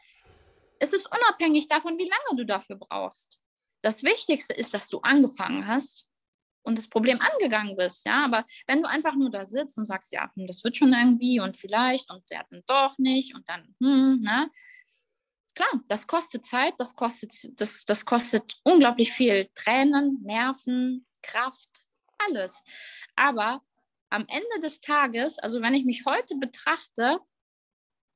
es ist unabhängig davon, wie lange du dafür brauchst. Das Wichtigste ist, dass du angefangen hast und das Problem angegangen bist, ja. Aber wenn du einfach nur da sitzt und sagst, ja, hm, das wird schon irgendwie und vielleicht und der dann doch nicht und dann, hm, ne? Klar, das kostet Zeit, das kostet, das, das kostet unglaublich viel Tränen, Nerven, Kraft, alles. Aber am Ende des Tages, also wenn ich mich heute betrachte,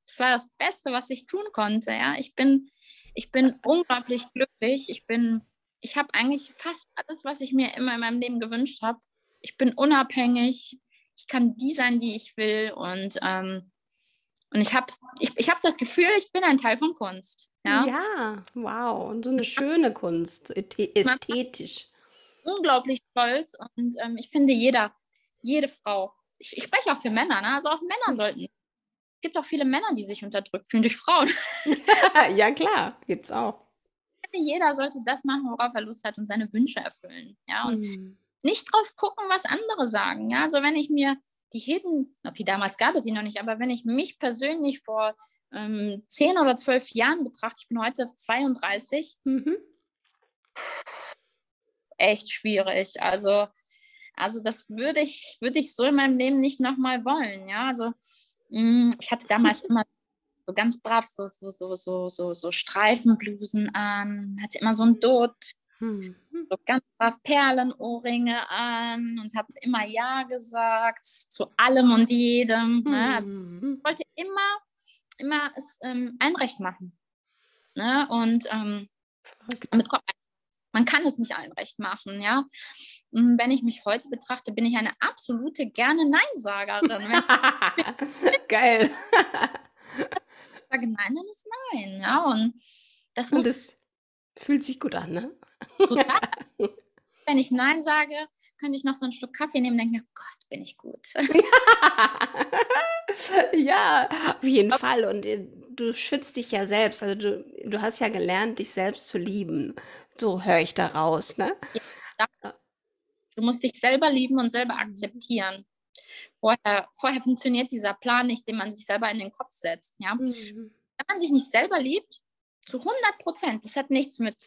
das war das Beste, was ich tun konnte. Ja, ich bin, ich bin unglaublich glücklich. Ich bin, ich habe eigentlich fast alles, was ich mir immer in meinem Leben gewünscht habe. Ich bin unabhängig. Ich kann die sein, die ich will. Und, ähm, und ich habe ich, ich hab das Gefühl, ich bin ein Teil von Kunst. Ja, ja wow. Und so eine schöne Kunst, ästhetisch. Unglaublich stolz. Und ähm, ich finde, jeder, jede Frau, ich, ich spreche auch für Männer, ne? also auch Männer hm. sollten gibt auch viele Männer, die sich unterdrückt fühlen durch Frauen. ja, klar, gibt's auch. Jeder sollte das machen, worauf er Lust hat und seine Wünsche erfüllen. Ja, und mhm. nicht drauf gucken, was andere sagen. Ja, also wenn ich mir die Hidden, okay, damals gab es sie noch nicht, aber wenn ich mich persönlich vor ähm, zehn oder zwölf Jahren betrachte, ich bin heute 32, mhm. Echt schwierig. Also, also das würde ich, würde ich so in meinem Leben nicht nochmal wollen. Ja, also hm, ich hatte damals immer so ganz brav so, so, so, so, so, so Streifenblusen an, hatte immer so ein Dot, hm. so ganz brav Perlenohrringe an und habe immer Ja gesagt zu allem und jedem. Ne? Also hm. ich wollte immer, immer es ähm, einrecht machen. Ne? Und ähm, damit kommt man kann es nicht allen recht machen, ja. Hm, wenn ich mich heute betrachte, bin ich eine absolute gerne Nein-Sagerin. Geil. ich sage Nein, dann ist Nein, ja. Und das, Und das fühlt sich gut an, ne? Total. wenn ich Nein sage, könnte ich noch so einen Schluck Kaffee nehmen und denke mir, Gott, bin ich gut. ja, auf jeden Fall. Und äh, du schützt dich ja selbst. Also du, du hast ja gelernt, dich selbst zu lieben. So höre ich daraus, ne? Ja, du musst dich selber lieben und selber akzeptieren. Vorher, vorher funktioniert dieser Plan nicht, den man sich selber in den Kopf setzt. Ja? Mhm. Wenn man sich nicht selber liebt, zu 100 Prozent, das hat nichts mit,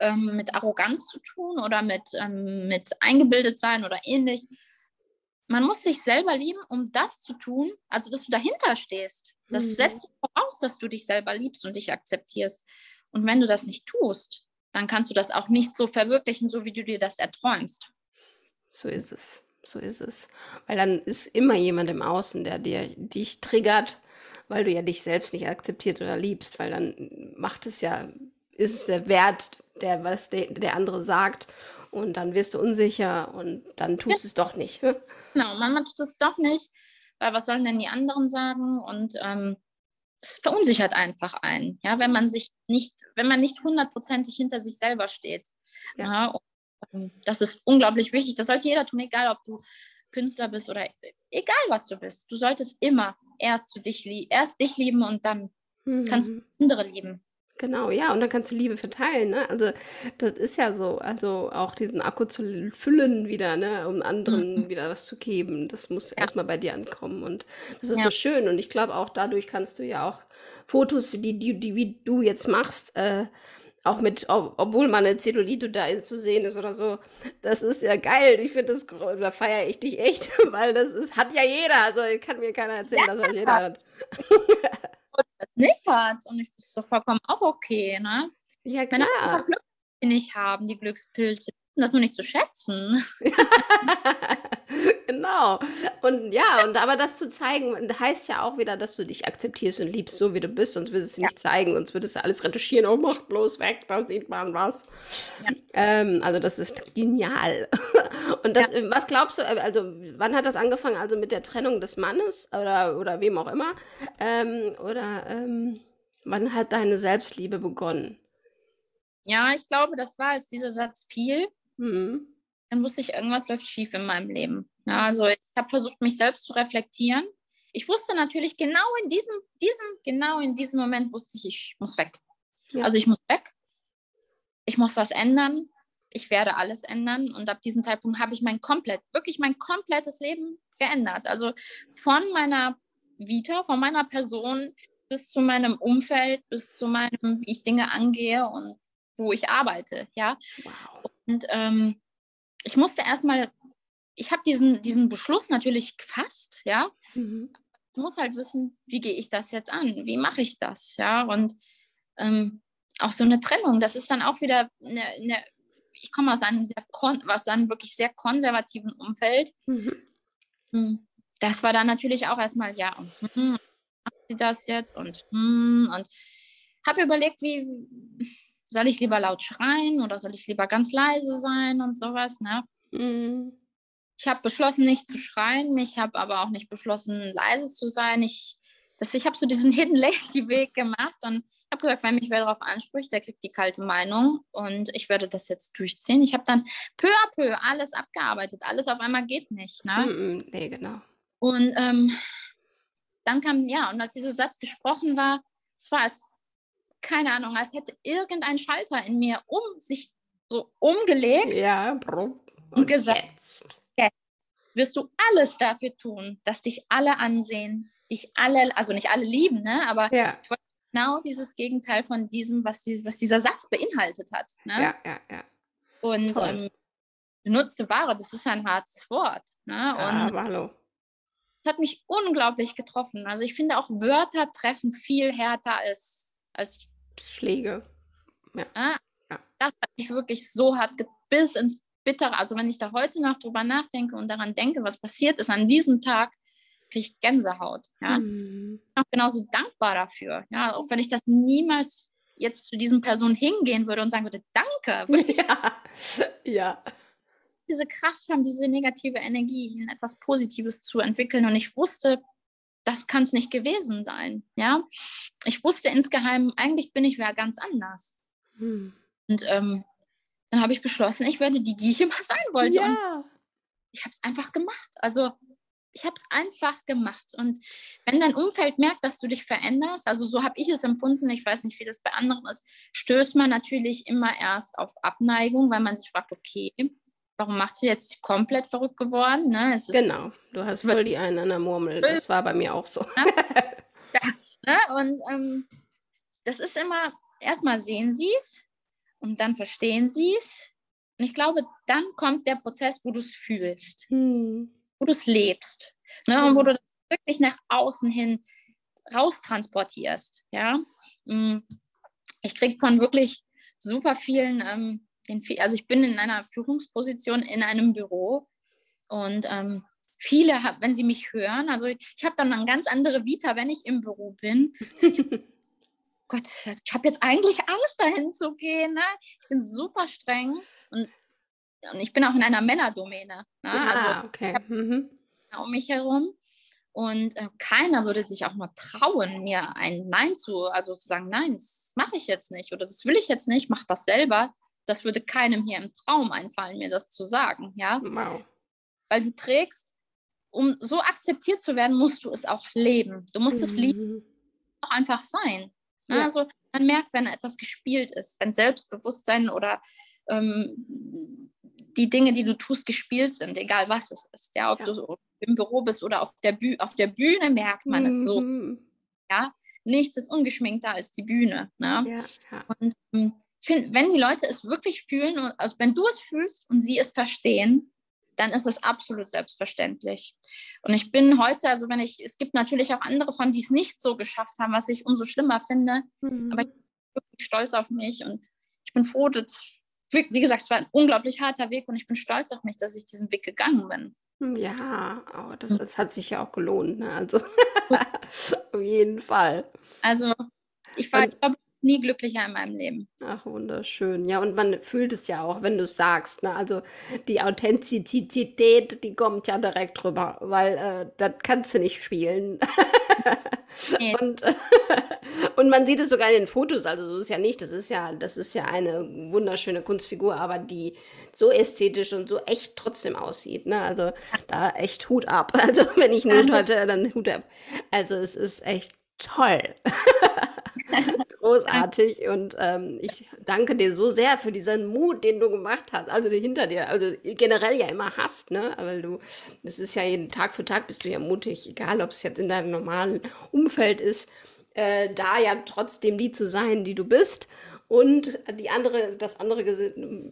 ähm, mit Arroganz zu tun oder mit, ähm, mit eingebildet sein oder ähnlich. Man muss sich selber lieben, um das zu tun, also dass du dahinter stehst. Das mhm. setzt voraus, dass du dich selber liebst und dich akzeptierst. Und wenn du das nicht tust, dann kannst du das auch nicht so verwirklichen, so wie du dir das erträumst. So ist es. So ist es. Weil dann ist immer jemand im Außen, der dir dich triggert, weil du ja dich selbst nicht akzeptiert oder liebst, weil dann macht es ja, ist es der Wert, der, was der, der andere sagt, und dann wirst du unsicher und dann tust ja. es doch nicht. Genau, man tut es doch nicht, weil was sollen denn die anderen sagen? Und ähm, es verunsichert einfach einen, ja, wenn man sich nicht, wenn man nicht hundertprozentig hinter sich selber steht. Ja. ja und, ähm, das ist unglaublich wichtig. Das sollte jeder tun, egal ob du Künstler bist oder egal was du bist. Du solltest immer erst zu dich erst dich lieben und dann mhm. kannst du andere lieben. Genau, ja, und dann kannst du Liebe verteilen, ne? Also das ist ja so, also auch diesen Akku zu füllen wieder, ne, um anderen mhm. wieder was zu geben. Das muss ja. erstmal bei dir ankommen und das ist ja. so schön und ich glaube auch dadurch kannst du ja auch Fotos, die, die, die wie du jetzt machst, äh, auch mit, ob, obwohl mal eine Zellulite da ist, zu sehen ist oder so. Das ist ja geil. Ich finde das, da feiere ich dich echt, weil das ist, hat ja jeder. Also kann mir keiner erzählen, ja, dass das jeder hat. das nicht hat. Und das ist so vollkommen auch okay, ne? Ja, klar. Wenn Glück nicht haben, die Glückspilze, das nur nicht zu schätzen. genau. Und ja, und aber das zu zeigen, heißt ja auch wieder, dass du dich akzeptierst und liebst, so wie du bist, sonst würdest du ja. nicht zeigen, sonst würdest du alles retuschieren, oh, mach bloß weg, da sieht man was. Ja. Ähm, also das ist genial. Und das, ja. was glaubst du, äh, also wann hat das angefangen? Also mit der Trennung des Mannes oder, oder wem auch immer? Ähm, oder ähm, wann hat deine Selbstliebe begonnen? Ja, ich glaube, das war, als dieser Satz fiel. Mhm. Dann wusste ich, irgendwas läuft schief in meinem Leben. Ja, also ich habe versucht, mich selbst zu reflektieren. Ich wusste natürlich genau in diesem, diesem, genau in diesem Moment wusste ich, ich muss weg. Ja. Also ich muss weg. Ich muss was ändern. ich werde alles ändern. Und ab diesem Zeitpunkt habe ich mein komplett, wirklich mein komplettes Leben geändert. Also von meiner Vita, von meiner Person bis zu meinem Umfeld, bis zu meinem, wie ich Dinge angehe und wo ich arbeite. Ja. Wow. Und ähm, ich musste erstmal, ich habe diesen, diesen Beschluss natürlich gefasst, ja. Mhm. Ich muss halt wissen, wie gehe ich das jetzt an? Wie mache ich das? Ja. Und ähm, auch so eine Trennung, das ist dann auch wieder eine, eine ich komme aus einem sehr aus einem wirklich sehr konservativen Umfeld. Mhm. Hm, das war dann natürlich auch erstmal, ja, und hm, macht sie das jetzt und hm, und habe überlegt, wie soll ich lieber laut schreien oder soll ich lieber ganz leise sein und sowas, ne? Mhm. Ich habe beschlossen, nicht zu schreien. Ich habe aber auch nicht beschlossen, leise zu sein. Ich, ich habe so diesen Hidden Lady Weg gemacht und habe gesagt, wenn mich wer darauf anspricht, der kriegt die kalte Meinung und ich werde das jetzt durchziehen. Ich habe dann peu à peu alles abgearbeitet. Alles auf einmal geht nicht. Ne? Mm, nee, genau. Und ähm, dann kam, ja, und als dieser Satz gesprochen war, es war als, keine Ahnung, als hätte irgendein Schalter in mir um sich so umgelegt. Ja, und, und gesagt, jetzt. jetzt wirst du alles dafür tun, dass dich alle ansehen, dich alle, also nicht alle lieben, ne? aber ja. ich wollte genau dieses Gegenteil von diesem, was, was dieser Satz beinhaltet hat. Ne? Ja, ja, ja. Und ähm, benutzte Ware, das ist ein hartes Wort. Ne? Ja, aber hallo. Das hat mich unglaublich getroffen. Also ich finde auch Wörter treffen viel härter als, als Schläge. Ja. Ne? ja. Das hat mich wirklich so hart bis ins Bittere. Also wenn ich da heute noch drüber nachdenke und daran denke, was passiert ist an diesem Tag, kriege ich Gänsehaut. Ja? Mhm. Ich bin auch genauso dankbar dafür. Ja? Auch wenn ich das niemals jetzt zu diesen Personen hingehen würde und sagen würde, danke. Wirklich. Ja. ja. Diese Kraft haben, diese negative Energie in etwas Positives zu entwickeln. Und ich wusste, das kann es nicht gewesen sein. Ja, ich wusste insgeheim, eigentlich bin ich wer ganz anders. Hm. Und ähm, dann habe ich beschlossen, ich werde die, die ich immer sein wollte. Ja. Und ich habe es einfach gemacht. Also ich habe es einfach gemacht. Und wenn dein Umfeld merkt, dass du dich veränderst, also so habe ich es empfunden, ich weiß nicht, wie das bei anderen ist, stößt man natürlich immer erst auf Abneigung, weil man sich fragt, okay, warum macht sie jetzt komplett verrückt geworden? Ne? genau, du hast voll die einen an der Murmel. Das war bei mir auch so. ja, ne? Und ähm, das ist immer, erstmal sehen sie es und dann verstehen sie es. Und ich glaube, dann kommt der Prozess, wo du es fühlst. Hm wo du es lebst. Ne? Und wo mhm. du das wirklich nach außen hin raustransportierst. Ja? Mm. Ich kriege von wirklich super vielen, ähm, also ich bin in einer Führungsposition in einem Büro und ähm, viele, wenn sie mich hören, also ich habe dann eine ganz andere Vita, wenn ich im Büro bin. Gott, ich habe jetzt eigentlich Angst, dahin zu gehen. Ne? Ich bin super streng und und ich bin auch in einer Männerdomäne. Ne? Ah, also, okay. Mhm. Um mich herum. Und äh, keiner würde sich auch mal trauen, mir ein Nein zu, also zu sagen, nein, das mache ich jetzt nicht oder das will ich jetzt nicht, mach das selber. Das würde keinem hier im Traum einfallen, mir das zu sagen, ja. Wow. Weil du trägst, um so akzeptiert zu werden, musst du es auch leben. Du musst mhm. es lieben, auch einfach sein. Ne? Ja. Also man merkt, wenn etwas gespielt ist, wenn Selbstbewusstsein oder ähm, die Dinge, die du tust, gespielt sind, egal was es ist. Ja, ob ja. du im Büro bist oder auf der, Büh auf der Bühne merkt man mhm. es so. Mhm. Ja, nichts ist ungeschminkter als die Bühne. Ne? Ja, ja. Und ähm, ich finde, wenn die Leute es wirklich fühlen, also wenn du es fühlst und sie es verstehen, dann ist es absolut selbstverständlich. Und ich bin heute, also wenn ich, es gibt natürlich auch andere Frauen, die es nicht so geschafft haben, was ich umso schlimmer finde, mhm. aber ich bin wirklich stolz auf mich und ich bin froh, dass wie gesagt, es war ein unglaublich harter Weg und ich bin stolz auf mich, dass ich diesen Weg gegangen bin. Hm, ja, aber das, hm. das hat sich ja auch gelohnt. Ne? Also auf jeden Fall. Also ich war, und, glaube nie glücklicher in meinem Leben. Ach, wunderschön. Ja, und man fühlt es ja auch, wenn du es sagst. Ne? Also die Authentizität, die kommt ja direkt drüber, weil äh, das kannst du nicht spielen. Nee. Und, und man sieht es sogar in den Fotos, also so ist ja nicht. Das ist ja, das ist ja eine wunderschöne Kunstfigur, aber die so ästhetisch und so echt trotzdem aussieht. Ne? Also da echt Hut ab. Also wenn ich einen Hut hatte, dann Hut ab. Also es ist echt toll. Großartig und ähm, ich danke dir so sehr für diesen Mut, den du gemacht hast, also hinter dir, also generell ja immer hast, ne? Weil du, das ist ja jeden Tag für Tag bist du ja mutig, egal ob es jetzt in deinem normalen Umfeld ist, äh, da ja trotzdem die zu sein, die du bist und die andere, das andere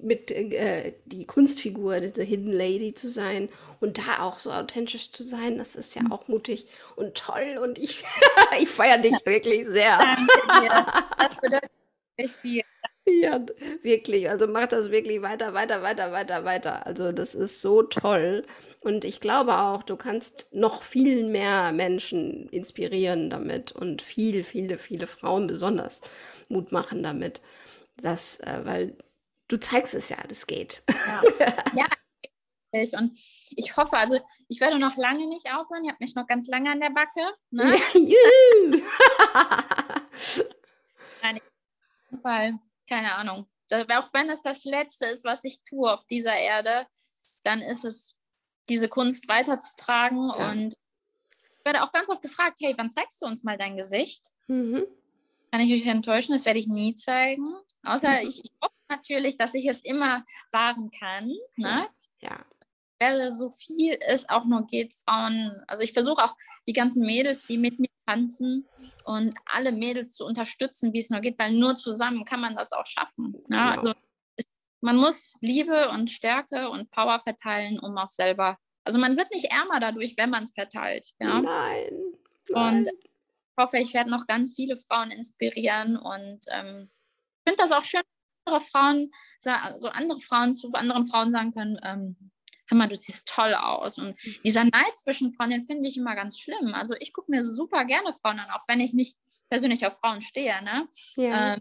mit äh, die Kunstfigur, diese Hidden Lady zu sein und da auch so authentisch zu sein, das ist ja auch mutig und toll und ich, ich feiere dich wirklich sehr. Danke dir. Das bedeutet echt viel. Ja, wirklich. Also mach das wirklich weiter, weiter, weiter, weiter, weiter. Also das ist so toll. Und ich glaube auch, du kannst noch viel mehr Menschen inspirieren damit und viele, viele, viele Frauen besonders Mut machen damit. Das, äh, weil du zeigst es ja, das geht. Ja, ja ich. und ich hoffe, also ich werde noch lange nicht aufhören. Ich habe mich noch ganz lange an der Backe. Ne? Nein, auf jeden Fall, keine Ahnung. Auch wenn es das Letzte ist, was ich tue auf dieser Erde, dann ist es, diese Kunst weiterzutragen. Ja. Und ich werde auch ganz oft gefragt, hey, wann zeigst du uns mal dein Gesicht? Mhm. Kann ich euch enttäuschen, das werde ich nie zeigen. Außer mhm. ich, ich hoffe natürlich, dass ich es immer wahren kann. Ne? Ja. Weil so viel es auch nur geht, Frauen, also ich versuche auch die ganzen Mädels, die mit mir tanzen und alle Mädels zu unterstützen, wie es nur geht, weil nur zusammen kann man das auch schaffen. Ne? Genau. Also man muss Liebe und Stärke und Power verteilen, um auch selber, also man wird nicht ärmer dadurch, wenn man es verteilt. Ja? Nein. Nein. Und hoffe, ich werde noch ganz viele Frauen inspirieren und ähm, finde das auch schön, andere Frauen, also andere Frauen zu anderen Frauen sagen können, ähm, hör mal, du siehst toll aus. Und mhm. dieser Neid zwischen Frauen, den finde ich immer ganz schlimm. Also ich gucke mir super gerne Frauen an, auch wenn ich nicht persönlich auf Frauen stehe. Ne? Ja. Ähm,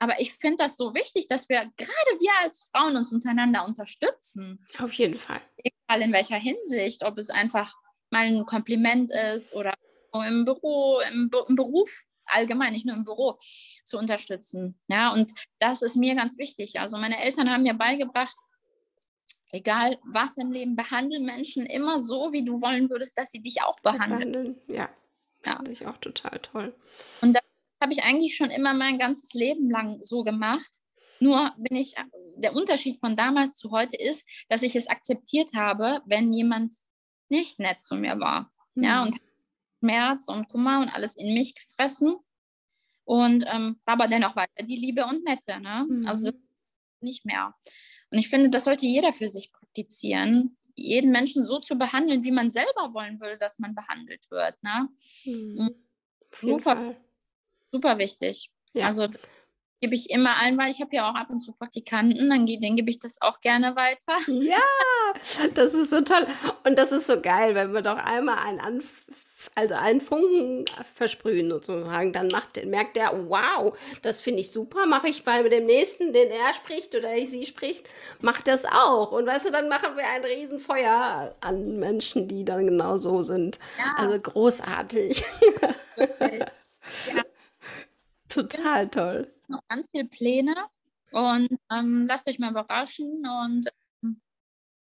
aber ich finde das so wichtig, dass wir, gerade wir als Frauen, uns untereinander unterstützen. Auf jeden Fall. Egal in welcher Hinsicht, ob es einfach mal ein Kompliment ist oder im Büro, im, im Beruf allgemein, nicht nur im Büro, zu unterstützen. Ja, und das ist mir ganz wichtig. Also meine Eltern haben mir beigebracht, egal was im Leben, behandeln Menschen immer so, wie du wollen würdest, dass sie dich auch behandeln. behandeln. Ja, ja. finde ich auch total toll. Und das habe ich eigentlich schon immer mein ganzes Leben lang so gemacht. Nur bin ich, der Unterschied von damals zu heute ist, dass ich es akzeptiert habe, wenn jemand nicht nett zu mir war. Mhm. Ja, und Schmerz und Kummer und alles in mich gefressen und ähm, war aber dennoch weiter die Liebe und Nette. Ne? Mhm. Also nicht mehr. Und ich finde, das sollte jeder für sich praktizieren, jeden Menschen so zu behandeln, wie man selber wollen würde, dass man behandelt wird. Ne? Mhm. Super, super wichtig. Ja. Also gebe ich immer allen, weil ich habe ja auch ab und zu Praktikanten, dann denen gebe ich das auch gerne weiter. Ja, das ist so toll. Und das ist so geil, wenn man doch einmal einen Anf also einen Funken versprühen sozusagen, dann macht, merkt er, wow, das finde ich super, mache ich bei dem nächsten, den er spricht oder sie spricht, macht das auch. Und weißt du, dann machen wir ein Riesenfeuer an Menschen, die dann genau so sind. Ja. Also großartig. Okay. Ja. Total toll. Noch ganz viele Pläne und ähm, lasst euch mal überraschen und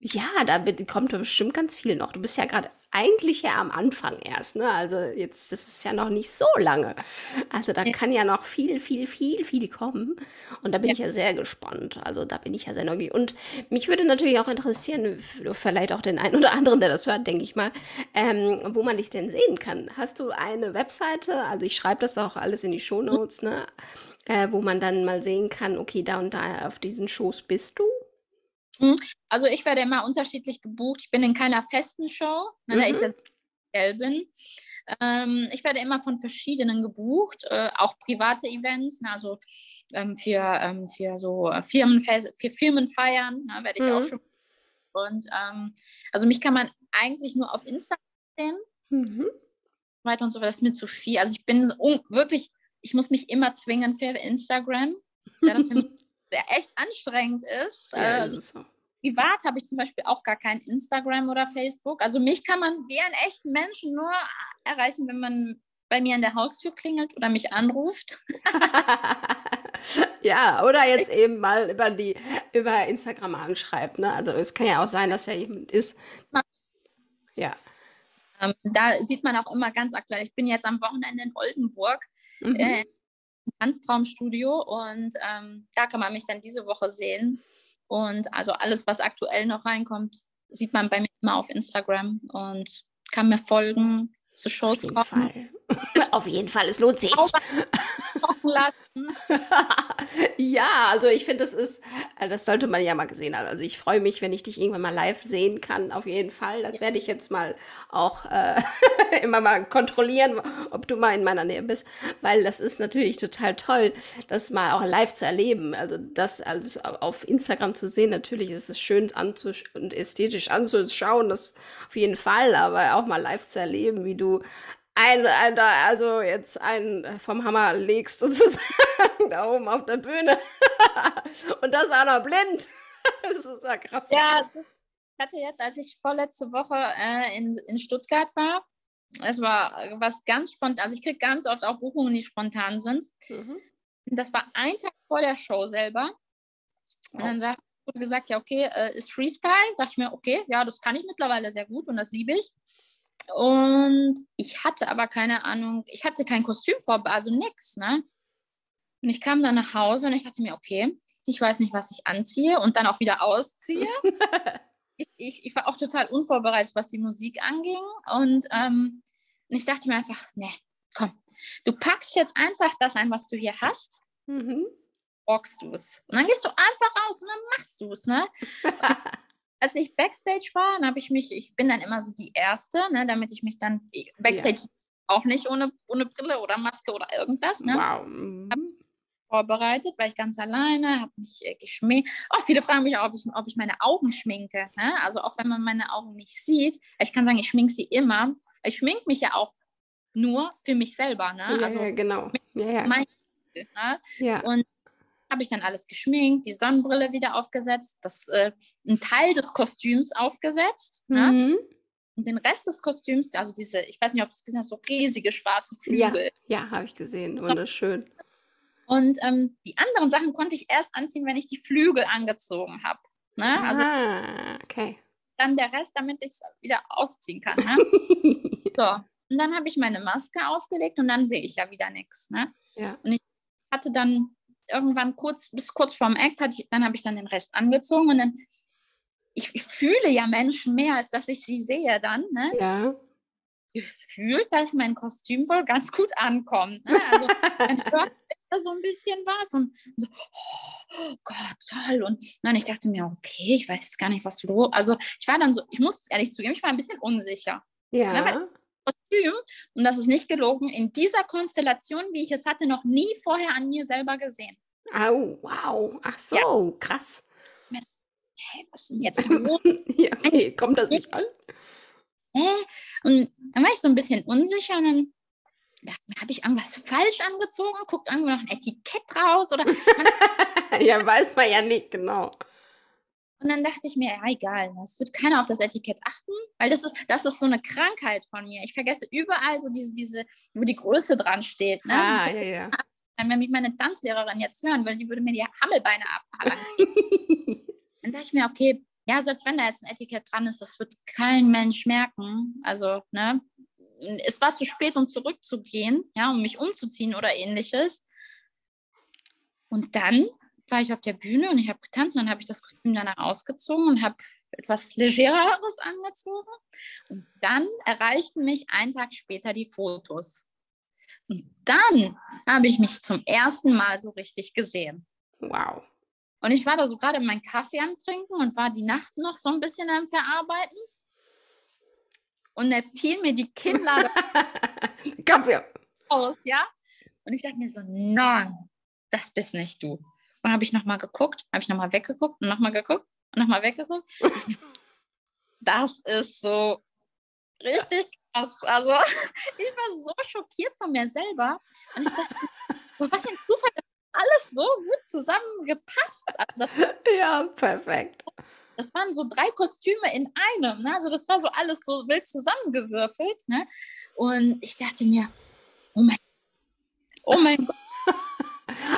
ja, da kommt bestimmt ganz viel noch. Du bist ja gerade eigentlich ja am Anfang erst, ne? Also jetzt, das ist ja noch nicht so lange. Also da kann ja noch viel, viel, viel, viel kommen. Und da bin ja. ich ja sehr gespannt. Also da bin ich ja sehr neugierig. Und mich würde natürlich auch interessieren, vielleicht auch den einen oder anderen, der das hört, denke ich mal, ähm, wo man dich denn sehen kann. Hast du eine Webseite? Also ich schreibe das auch alles in die Shownotes, ne? Äh, wo man dann mal sehen kann, okay, da und da auf diesen Shows bist du? Hm, also ich werde immer unterschiedlich gebucht. Ich bin in keiner festen Show, ne, da ich mhm. das bin. Ähm, ich werde immer von verschiedenen gebucht, äh, auch private Events, ne, also ähm, für, ähm, für so Firmenfe für Firmenfeiern ne, werde ich mhm. auch schon. Und ähm, also mich kann man eigentlich nur auf Instagram sehen. Mhm. Weiter und so weiter, das ist mir zu viel. Also ich bin so wirklich, ich muss mich immer zwingen für Instagram, da das für mich echt anstrengend ist. Ja, äh, ist so. Privat habe ich zum Beispiel auch gar kein Instagram oder Facebook. Also mich kann man wie einen echten Menschen nur erreichen, wenn man bei mir an der Haustür klingelt oder mich anruft. ja, oder jetzt eben mal über die über Instagram anschreibt. Ne? Also es kann ja auch sein, dass er jemand ist. Ja. Ähm, da sieht man auch immer ganz aktuell. Ich bin jetzt am Wochenende in Oldenburg. Mhm. Äh, Tanztraumstudio und ähm, da kann man mich dann diese Woche sehen. Und also alles, was aktuell noch reinkommt, sieht man bei mir immer auf Instagram und kann mir folgen, zu Shows Auf jeden kommen. Fall. Auf jeden Fall, es lohnt sich. ja, also ich finde, das ist, äh, das sollte man ja mal gesehen haben. Also ich freue mich, wenn ich dich irgendwann mal live sehen kann, auf jeden Fall. Das werde ich jetzt mal auch äh, immer mal kontrollieren, ob du mal in meiner Nähe bist, weil das ist natürlich total toll, das mal auch live zu erleben. Also das alles auf Instagram zu sehen, natürlich ist es schön und ästhetisch anzuschauen, das auf jeden Fall, aber auch mal live zu erleben, wie du ein, ein, also jetzt einen vom Hammer legst sozusagen da oben auf der Bühne. Und das auch noch blind. Das ist ja krass. Ja, ist, ich hatte jetzt, als ich vorletzte Woche äh, in, in Stuttgart war, das war was ganz spontan. Also ich kriege ganz oft auch Buchungen, die spontan sind. Mhm. Das war ein Tag vor der Show selber. Und dann sagt, wurde gesagt, ja, okay, äh, ist Freestyle. Sag ich mir, okay, ja, das kann ich mittlerweile sehr gut und das liebe ich. Und ich hatte aber keine Ahnung, ich hatte kein Kostüm vor, also nichts, ne? Und ich kam dann nach Hause und ich dachte mir, okay, ich weiß nicht, was ich anziehe und dann auch wieder ausziehe. ich, ich, ich, war auch total unvorbereitet, was die Musik anging. Und, ähm, und ich dachte mir einfach, ne, komm, du packst jetzt einfach das ein, was du hier hast. Mhm. Rockst du es. Und dann gehst du einfach raus und dann machst du es, ne? als ich Backstage war, dann habe ich mich, ich bin dann immer so die Erste, ne, damit ich mich dann Backstage ja. auch nicht ohne, ohne Brille oder Maske oder irgendwas. Ne, wow. Mhm. vorbereitet, weil ich ganz alleine, habe mich äh, geschminkt. Auch viele fragen mich auch, ob ich, ob ich meine Augen schminke. Ne? Also auch wenn man meine Augen nicht sieht, ich kann sagen, ich schminke sie immer. Ich schminke mich ja auch nur für mich selber. Ne? Ja, also ja, genau. Ja, ja. Mein, ne? ja. Und habe ich dann alles geschminkt, die Sonnenbrille wieder aufgesetzt, das, äh, ein Teil des Kostüms aufgesetzt. Ne? Mhm. Ne? Und den Rest des Kostüms, also diese, ich weiß nicht, ob du es gesehen hast, so riesige schwarze Flügel. Ja, ja habe ich gesehen. Wunderschön. Und ähm, die anderen Sachen konnte ich erst anziehen, wenn ich die Flügel angezogen habe. Ne? Also ah, okay. Dann der Rest, damit ich es wieder ausziehen kann. Ne? so, und dann habe ich meine Maske aufgelegt und dann sehe ich ja wieder nichts. Ne? Ja. Und ich hatte dann irgendwann kurz, bis kurz vorm Act, hatte ich, dann habe ich dann den Rest angezogen und dann, ich, ich, fühle ja Menschen mehr, als dass ich sie sehe dann. Ne? Ja. Gefühlt, dass mein Kostüm wohl ganz gut ankommt. Ne? Also dann hört so ein bisschen was und so, oh Gott, toll. Und dann ich dachte mir, okay, ich weiß jetzt gar nicht, was los. Also ich war dann so, ich muss ehrlich zugeben, ich war ein bisschen unsicher. Ja. Ne? Kostüm, und das ist nicht gelogen, in dieser Konstellation, wie ich es hatte, noch nie vorher an mir selber gesehen. Au, wow. Ach so, ja. krass. Hä, was ist denn jetzt los? ja, okay, kommt das nicht an? Und dann war ich so ein bisschen unsicher und dann dachte mir, habe ich irgendwas falsch angezogen? Guckt irgendwo noch ein Etikett raus? Oder ja, weiß man ja nicht genau. Und dann dachte ich mir, ja, egal, es wird keiner auf das Etikett achten, weil das ist, das ist so eine Krankheit von mir. Ich vergesse überall so diese, diese wo die Größe dran steht. Ne? Ah, ja, ja. Wenn mich meine Tanzlehrerin jetzt hören würde, die würde mir die Hammelbeine abziehen. dann dachte ich mir, okay, ja, selbst wenn da jetzt ein Etikett dran ist, das wird kein Mensch merken. Also, ne, es war zu spät, um zurückzugehen, ja, um mich umzuziehen oder ähnliches. Und dann war ich auf der Bühne und ich habe getanzt und dann habe ich das Kostüm danach ausgezogen und habe etwas legereres angezogen. Und dann erreichten mich einen Tag später die Fotos. Und dann habe ich mich zum ersten Mal so richtig gesehen. Wow. Und ich war da so gerade meinen Kaffee am Trinken und war die Nacht noch so ein bisschen am Verarbeiten. Und da fiel mir die Kinnlade Kaffee aus, ja. Und ich dachte mir so, nein, das bist nicht du. Und habe ich nochmal geguckt, habe ich nochmal weggeguckt und nochmal geguckt und nochmal weggeguckt. das ist so richtig krass. Also ich war so schockiert von mir selber. Und ich dachte, was ein Zufall, dass alles so gut zusammengepasst hat. ja, perfekt. Das waren so drei Kostüme in einem. Ne? Also das war so alles so wild zusammengewürfelt. Ne? Und ich dachte mir, oh mein, oh mein Gott,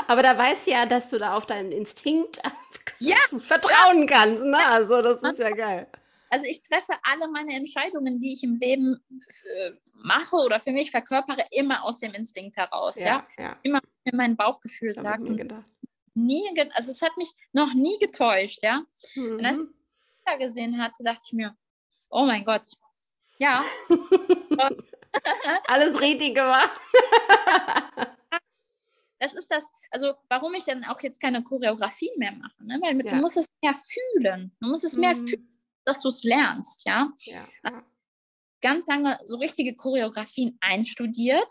aber da weißt du ja, dass du da auf deinen Instinkt ja, vertrauen kannst. Ne? Also das ist ja geil. also ich treffe alle meine Entscheidungen, die ich im Leben äh, mache oder für mich verkörpere, immer aus dem Instinkt heraus. Ja, ja? ja. immer mir mein Bauchgefühl das sagt. Nie, also es hat mich noch nie getäuscht, ja. Mhm. Und als ich das gesehen hatte, dachte ich mir, oh mein Gott, ja. Alles richtig gemacht. das ist das, also warum ich dann auch jetzt keine Choreografien mehr mache, ne? weil ja. du musst es mehr fühlen. Du musst es mehr mhm. fühlen dass du es lernst, ja? ja. Ganz lange so richtige Choreografien einstudiert,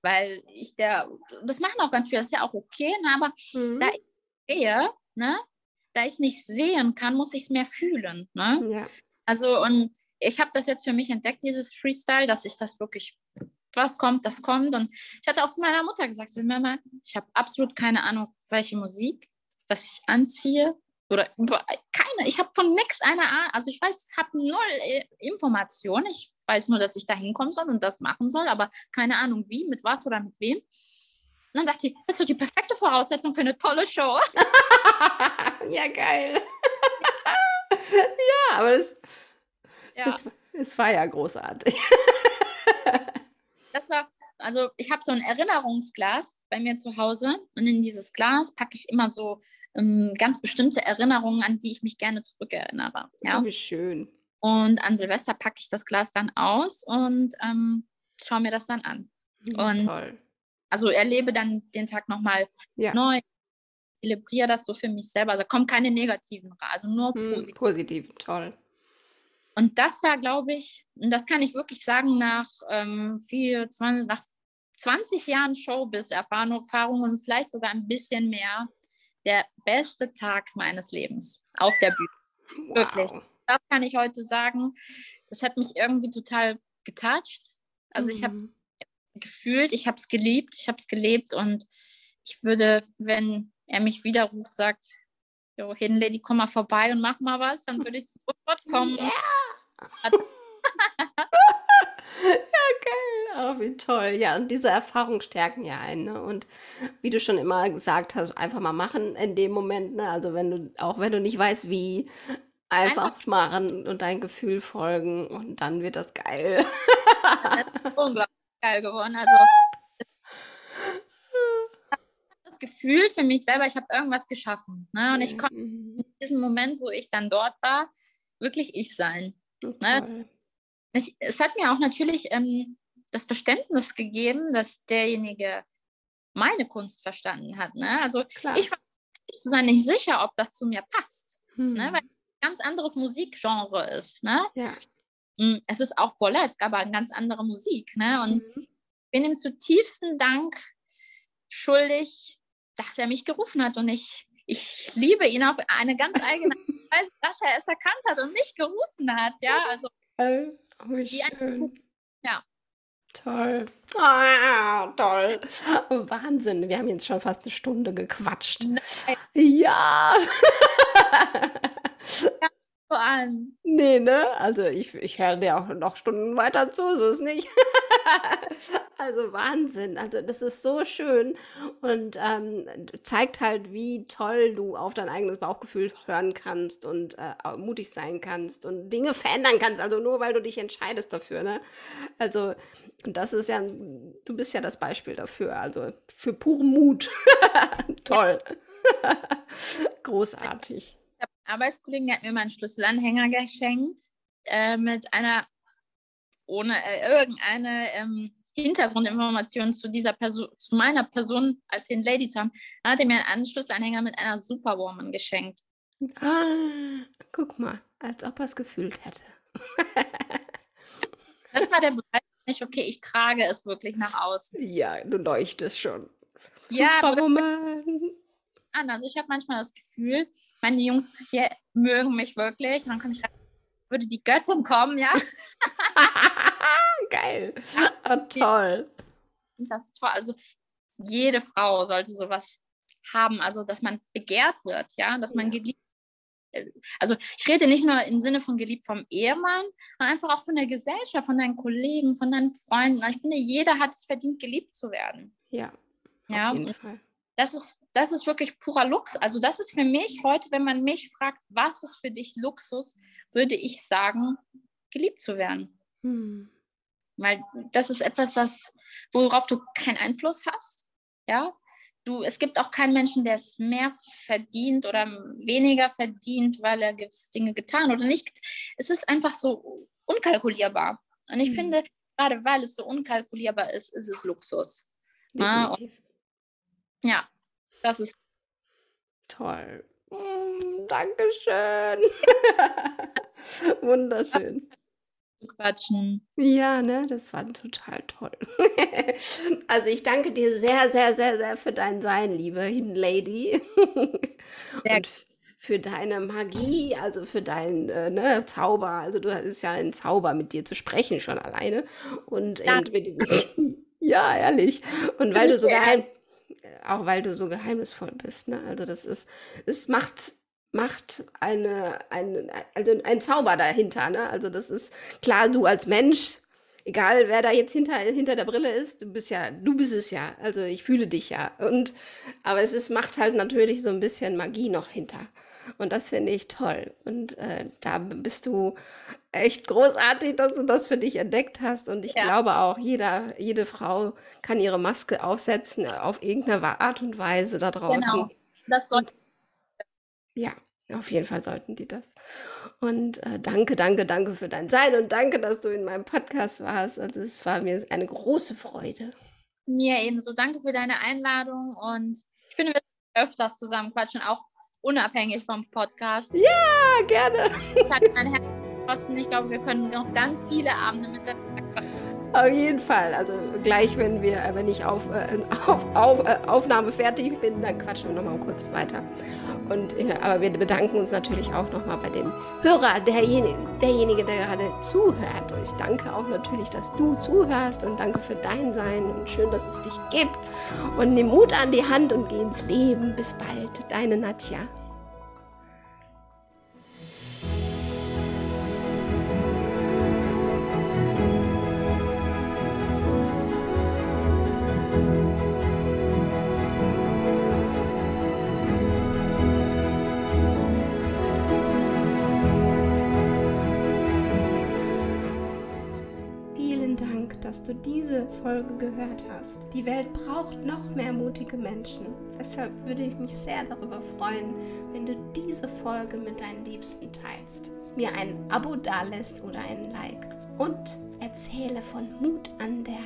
weil ich der, das machen auch ganz viele, das ist ja auch okay, ne? aber mhm. da ich sehe, ne, da ich es nicht sehen kann, muss ich es mehr fühlen, ne? Ja. Also und ich habe das jetzt für mich entdeckt, dieses Freestyle, dass ich das wirklich, was kommt, das kommt. Und ich hatte auch zu meiner Mutter gesagt, Mama, ich habe absolut keine Ahnung, welche Musik, was ich anziehe, oder keine, ich habe von nichts eine Ahnung. Also ich weiß, habe null äh, Informationen. Ich weiß nur, dass ich da hinkommen soll und das machen soll, aber keine Ahnung wie, mit was oder mit wem. Und dann dachte ich, das ist doch die perfekte Voraussetzung für eine tolle Show. ja, geil. ja, aber das, ja. Das, das war ja großartig. das war, also ich habe so ein Erinnerungsglas bei mir zu Hause und in dieses Glas packe ich immer so ähm, ganz bestimmte Erinnerungen, an die ich mich gerne zurückerinnere. Ja? Oh, wie schön. Und an Silvester packe ich das Glas dann aus und ähm, schaue mir das dann an. Mhm, und toll. Also erlebe dann den Tag nochmal ja. neu, zelebriere das so für mich selber. Also kommen keine negativen, also nur hm, positiv. Positiv, toll. Und das war, glaube ich, und das kann ich wirklich sagen, nach ähm, vier, 20, nach 20 Jahren Showbiz-Erfahrung und vielleicht sogar ein bisschen mehr, der beste Tag meines Lebens auf der Bühne. Wow. Wirklich. Das kann ich heute sagen. Das hat mich irgendwie total getoucht. Also mhm. ich habe gefühlt, ich habe es geliebt, ich habe es gelebt und ich würde, wenn er mich wieder ruft, sagt, jo, Hidden Lady, komm mal vorbei und mach mal was, dann würde ich sofort kommen. Yeah. Oh, wie toll. Ja, und diese Erfahrungen stärken ja einen. Ne? Und wie du schon immer gesagt hast, einfach mal machen in dem Moment. Ne? Also wenn du, auch wenn du nicht weißt, wie, einfach, einfach machen und dein Gefühl folgen und dann wird das geil. das ist unglaublich geil geworden. Also das Gefühl für mich selber, ich habe irgendwas geschaffen. Ne? Und ich konnte mhm. in diesem Moment, wo ich dann dort war, wirklich ich sein. Ne? Ich, es hat mir auch natürlich ähm, das Verständnis gegeben, dass derjenige meine Kunst verstanden hat. Ne? Also Klar. ich war zu sein nicht sicher, ob das zu mir passt, hm. ne? weil es ein ganz anderes Musikgenre ist. Ne? Ja. Hm, es ist auch burlesque, aber eine ganz andere Musik. Ne? Und mhm. bin ihm zutiefsten Dank schuldig, dass er mich gerufen hat und ich, ich liebe ihn auf eine ganz eigene Weise, dass er es erkannt hat und mich gerufen hat. Ja, also oh, wie schön. ja. Toll. Ah, toll. Wahnsinn. Wir haben jetzt schon fast eine Stunde gequatscht. Nein. Ja. an. Nee, ne? Also ich, ich höre dir auch noch Stunden weiter zu, so ist nicht. also Wahnsinn. Also das ist so schön und ähm, zeigt halt, wie toll du auf dein eigenes Bauchgefühl hören kannst und äh, mutig sein kannst und Dinge verändern kannst. Also nur weil du dich entscheidest dafür, ne? Also das ist ja, du bist ja das Beispiel dafür. Also für puren Mut. toll. Großartig. Arbeitskollegen, der hat mir mal einen Schlüsselanhänger geschenkt äh, mit einer, ohne äh, irgendeine ähm, Hintergrundinformation zu dieser Person, zu meiner Person als den Lady zu haben, hat er mir einen Schlüsselanhänger mit einer Superwoman geschenkt. Ah, guck mal, als ob er es gefühlt hätte. das war der Beweis für mich, okay, ich trage es wirklich nach außen. Ja, du leuchtest schon. Superwoman. Ja, an. Also ich habe manchmal das Gefühl, meine Jungs mögen mich wirklich. Und dann komme ich rein, würde die Göttin kommen, ja. Geil. Ja, oh, toll. Das ist toll. Also jede Frau sollte sowas haben, also dass man begehrt wird, ja, dass man ja. geliebt also ich rede nicht nur im Sinne von geliebt vom Ehemann, sondern einfach auch von der Gesellschaft, von deinen Kollegen, von deinen Freunden. Ich finde, jeder hat es verdient, geliebt zu werden. Ja, auf ja, jeden Fall. Das ist das ist wirklich purer Luxus. Also das ist für mich heute, wenn man mich fragt, was ist für dich Luxus, würde ich sagen, geliebt zu werden. Hm. Weil das ist etwas, was, worauf du keinen Einfluss hast. Ja, du, es gibt auch keinen Menschen, der es mehr verdient oder weniger verdient, weil er gewisse Dinge getan oder nicht. Es ist einfach so unkalkulierbar. Und ich mhm. finde, gerade weil es so unkalkulierbar ist, ist es Luxus. Definitiv. Ja, das ist toll. Mm, Dankeschön. Wunderschön quatschen. Ja, ne, das war total toll. also ich danke dir sehr, sehr, sehr, sehr für dein Sein, liebe Hidden Lady. Und für deine Magie, also für deinen äh, ne, Zauber. Also du hast ja ein Zauber, mit dir zu sprechen schon alleine. Und ja, ja ehrlich. Und weil du so geheim, auch weil du so geheimnisvoll bist, ne? Also das ist, es macht macht eine, eine, also ein Zauber dahinter. Ne? Also das ist klar, du als Mensch, egal wer da jetzt hinter, hinter der Brille ist, du bist ja, du bist es ja. Also ich fühle dich ja. Und aber es ist, macht halt natürlich so ein bisschen Magie noch hinter. Und das finde ich toll. Und äh, da bist du echt großartig, dass du das für dich entdeckt hast. Und ich ja. glaube auch, jeder, jede Frau kann ihre Maske aufsetzen auf irgendeine Art und Weise da draußen. Genau. Das sollte ja, auf jeden Fall sollten die das. Und äh, danke, danke, danke für dein Sein und danke, dass du in meinem Podcast warst. Also es war mir eine große Freude. Mir ebenso. Danke für deine Einladung und ich finde, wir öfters zusammen quatschen, auch unabhängig vom Podcast. Ja, gerne. Ich glaube, wir können noch ganz viele Abende miteinander. Auf jeden Fall. Also gleich, wenn wir, wenn ich auf, äh, auf, auf äh, Aufnahme fertig bin, dann quatschen wir nochmal kurz weiter. Und, ja, aber wir bedanken uns natürlich auch nochmal bei dem Hörer, derjenige, derjenige, der gerade zuhört. Ich danke auch natürlich, dass du zuhörst und danke für dein Sein und schön, dass es dich gibt. Und nimm Mut an die Hand und geh ins Leben. Bis bald, deine Nadja. Dass du diese Folge gehört hast. Die Welt braucht noch mehr mutige Menschen. Deshalb würde ich mich sehr darüber freuen, wenn du diese Folge mit deinen Liebsten teilst. Mir ein Abo dalässt oder ein Like. Und erzähle von Mut an der